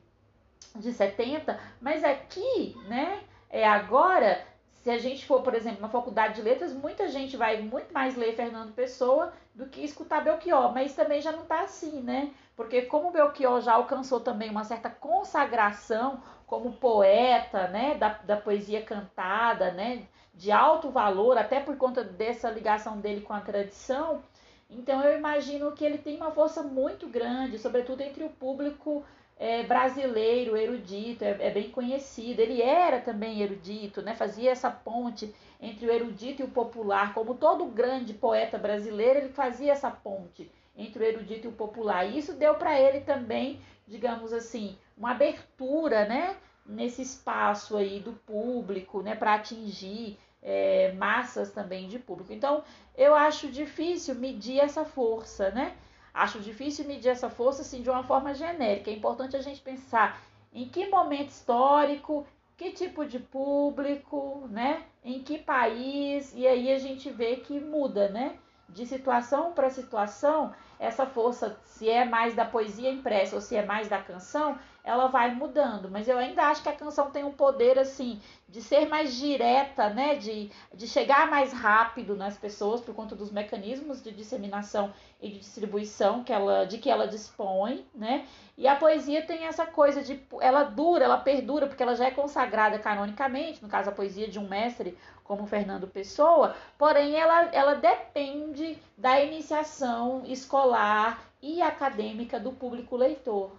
de 70. Mas aqui, né, é agora, se a gente for, por exemplo, na faculdade de letras, muita gente vai muito mais ler Fernando Pessoa do que escutar Belchior, mas também já não está assim, né? Porque como Belchior já alcançou também uma certa consagração como poeta, né, da, da poesia cantada, né, de alto valor, até por conta dessa ligação dele com a tradição, Então eu imagino que ele tem uma força muito grande, sobretudo entre o público é, brasileiro, erudito, é, é, bem conhecido. Ele era também erudito, né? fazia essa ponte entre o erudito e o popular. Como todo grande poeta brasileiro, ele fazia essa ponte entre o erudito e o popular. E isso deu para ele também, digamos assim, uma abertura né? nesse espaço aí do público, né? para atingir é, massas também de público. Então, eu acho difícil medir essa força, né? Acho difícil medir essa força assim de uma forma genérica. É importante a gente pensar em que momento histórico, que tipo de público, né? Em que país, e aí a gente vê que muda, né? De situação para situação, essa força, se é mais da poesia impressa ou se é mais da canção, ela vai mudando. Mas eu ainda acho que a canção tem um poder assim de ser mais direta, né? De, de chegar mais rápido nas pessoas por conta dos mecanismos de disseminação e de distribuição que ela, de que ela dispõe, né? E a poesia tem essa coisa de ela dura, ela perdura porque ela já é consagrada canonicamente, no caso a poesia de um mestre como Fernando Pessoa, porém ela, ela depende da iniciação escolar e acadêmica do público leitor.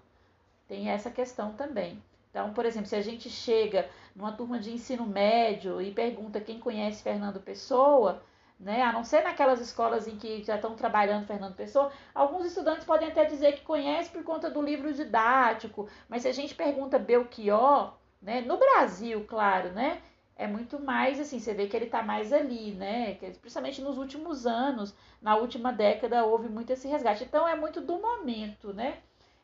Tem essa questão também. Então, por exemplo, se a gente chega numa turma de ensino médio e pergunta quem conhece Fernando Pessoa, né? A não ser naquelas escolas em que já estão trabalhando Fernando Pessoa, alguns estudantes podem até dizer que conhece por conta do livro didático, mas se a gente pergunta Belchior, né? No Brasil, claro, né? É muito mais assim, você vê que ele está mais ali, né? Principalmente nos últimos anos, na última década, houve muito esse resgate. Então é muito do momento, né?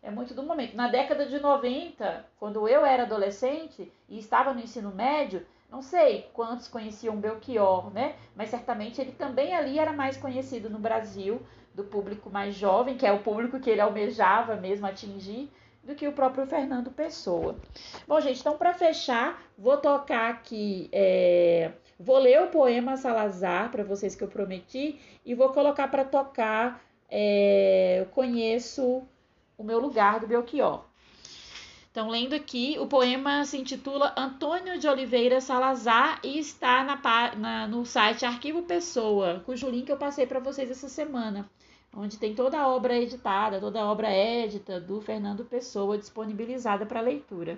É muito do momento. Na década de 90, quando eu era adolescente e estava no ensino médio, não sei quantos conheciam Belchior, né? Mas certamente ele também ali era mais conhecido no Brasil, do público mais jovem, que é o público que ele almejava mesmo atingir, do que o próprio Fernando Pessoa. Bom, gente, então para fechar, vou tocar aqui, é... vou ler o poema Salazar para vocês que eu prometi e vou colocar para tocar é... Eu conheço o meu lugar do Belchior. Então, lendo aqui, o poema se intitula Antônio de Oliveira Salazar e está na, na, no site Arquivo Pessoa, cujo link eu passei para vocês essa semana, onde tem toda a obra editada, toda a obra édita do Fernando Pessoa disponibilizada para leitura.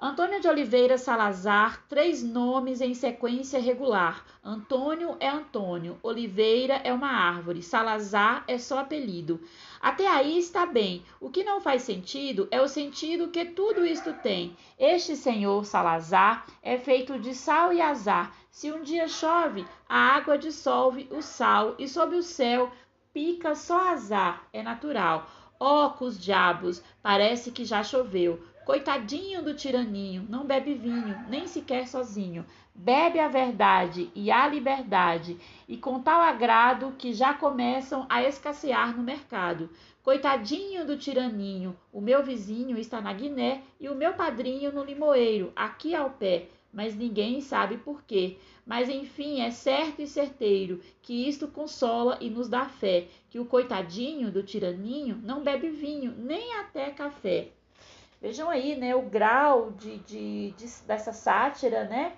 Antônio de Oliveira Salazar, três nomes em sequência regular. Antônio é Antônio, Oliveira é uma árvore, Salazar é só apelido. Até aí está bem. O que não faz sentido é o sentido que tudo isto tem. Este senhor Salazar é feito de sal e azar. Se um dia chove, a água dissolve o sal e sob o céu pica só azar. É natural. Ó, oh, os diabos, parece que já choveu. Coitadinho do tiraninho, não bebe vinho, nem sequer sozinho. Bebe a verdade e a liberdade, e com tal agrado que já começam a escassear no mercado. Coitadinho do tiraninho, o meu vizinho está na Guiné e o meu padrinho no limoeiro, aqui ao pé, mas ninguém sabe por quê. Mas enfim, é certo e certeiro que isto consola e nos dá fé, que o coitadinho do tiraninho não bebe vinho, nem até café. Vejam aí, né, o grau de, de, de dessa sátira, né,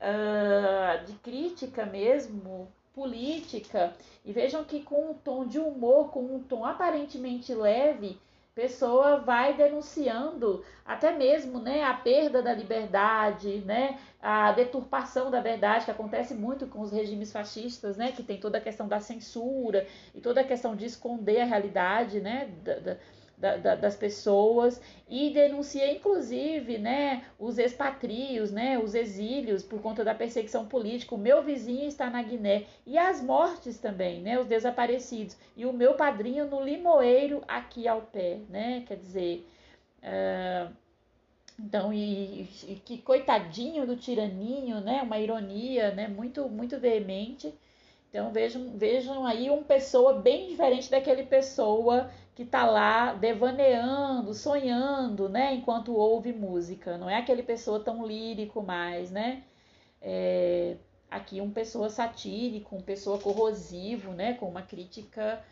uh, de crítica mesmo, política, e vejam que com um tom de humor, com um tom aparentemente leve, pessoa vai denunciando até mesmo né, a perda da liberdade, né, a deturpação da verdade, que acontece muito com os regimes fascistas, né, que tem toda a questão da censura e toda a questão de esconder a realidade né, da, da, da, das pessoas e denuncia inclusive né, os expatrios, né, os exílios por conta da perseguição política. O meu vizinho está na Guiné e as mortes também, né, os desaparecidos e o meu padrinho no limoeiro aqui ao pé, né, quer dizer. Uh, então, e, e, que coitadinho do tiraninho, né? Uma ironia, né? Muito, muito veemente. Então vejam, vejam aí uma pessoa bem diferente daquele pessoa que está lá devaneando, sonhando, né, enquanto ouve música. Não é aquele pessoa tão lírico mais, né? É, aqui uma pessoa satírico, uma pessoa corrosivo, né, com uma crítica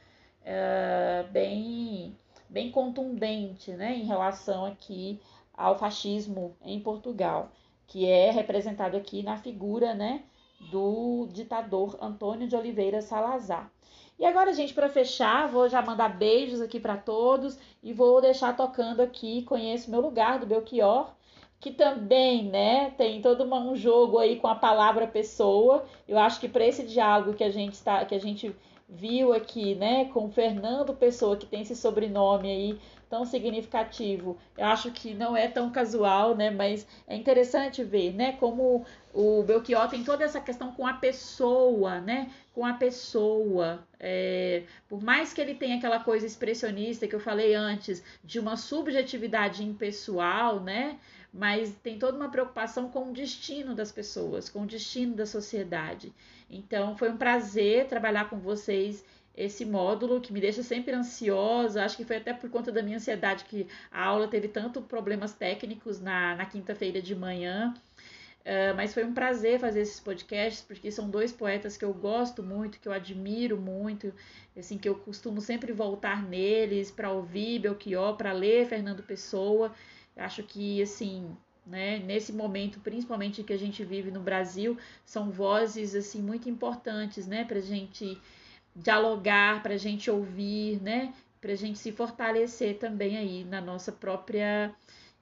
é, bem, bem contundente, né, em relação aqui ao fascismo em Portugal, que é representado aqui na figura, né, do ditador Antônio de Oliveira Salazar. E agora, gente, para fechar, vou já mandar beijos aqui para todos e vou deixar tocando aqui Conheço Meu Lugar, do Belchior, que também, né, tem todo um jogo aí com a palavra pessoa. Eu acho que para esse diálogo que a gente está, que a gente viu aqui, né, com Fernando Pessoa, que tem esse sobrenome aí tão significativo. Eu acho que não é tão casual, né, mas é interessante ver, né, como o Belchior tem toda essa questão com a pessoa, né, com a pessoa. É, por mais que ele tenha aquela coisa expressionista que eu falei antes, de uma subjetividade impessoal, né, mas tem toda uma preocupação com o destino das pessoas, com o destino da sociedade. Então, foi um prazer trabalhar com vocês esse módulo que me deixa sempre ansiosa. Acho que foi até por conta da minha ansiedade que a aula teve tanto problemas técnicos na, na quinta-feira de manhã. Uh, mas foi um prazer fazer esses podcasts, porque são dois poetas que eu gosto muito, que eu admiro muito, assim, que eu costumo sempre voltar neles para ouvir Belchior, para ler Fernando Pessoa. Acho que, assim, né, nesse momento, principalmente que a gente vive no Brasil, são vozes, assim, muito importantes, né, para a gente dialogar, para a gente ouvir, né, para a gente se fortalecer também aí na nossa própria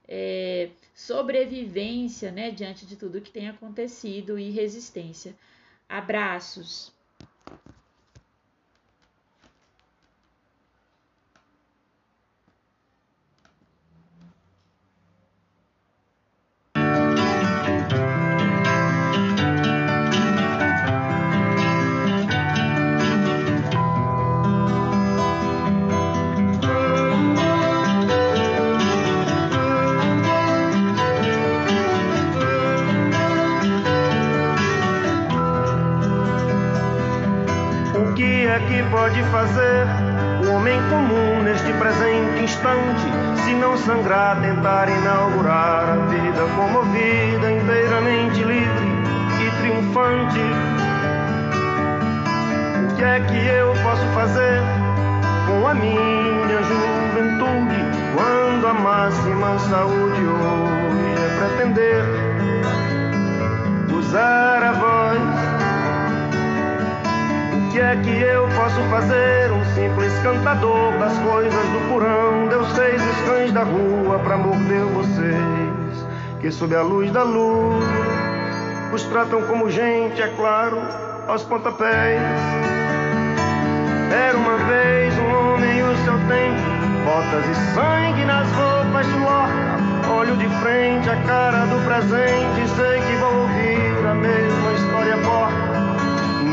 é, sobrevivência, né, diante de tudo que tem acontecido e resistência. Abraços. Rua pra morder vocês, que sob a luz da luz os tratam como gente, é claro, aos pontapés. Era uma vez um homem o seu tempo, botas e sangue nas roupas suor. Olho de frente a cara do presente, sei que vou ouvir a mesma história porta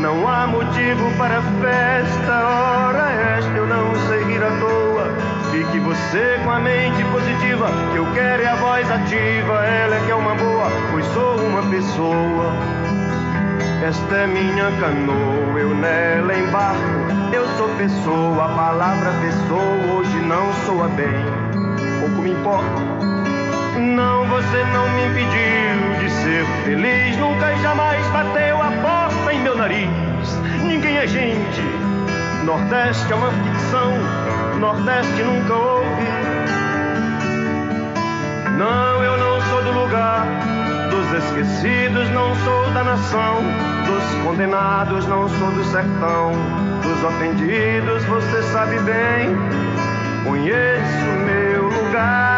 não há motivo para festa, ora esta eu não sei rir à toa. Fique você com a mente positiva, que eu quero é a voz ativa, ela é que é uma boa, pois sou uma pessoa. Esta é minha canoa, eu nela embarco. Eu sou pessoa, a palavra pessoa hoje não soa bem. Pouco me importa. Não, você não me impediu de ser feliz, nunca e jamais bateu a porta meu nariz. Ninguém é gente. Nordeste é uma ficção. Nordeste nunca houve. Não, eu não sou do lugar dos esquecidos, não sou da nação. Dos condenados, não sou do sertão. Dos ofendidos, você sabe bem. Conheço meu lugar.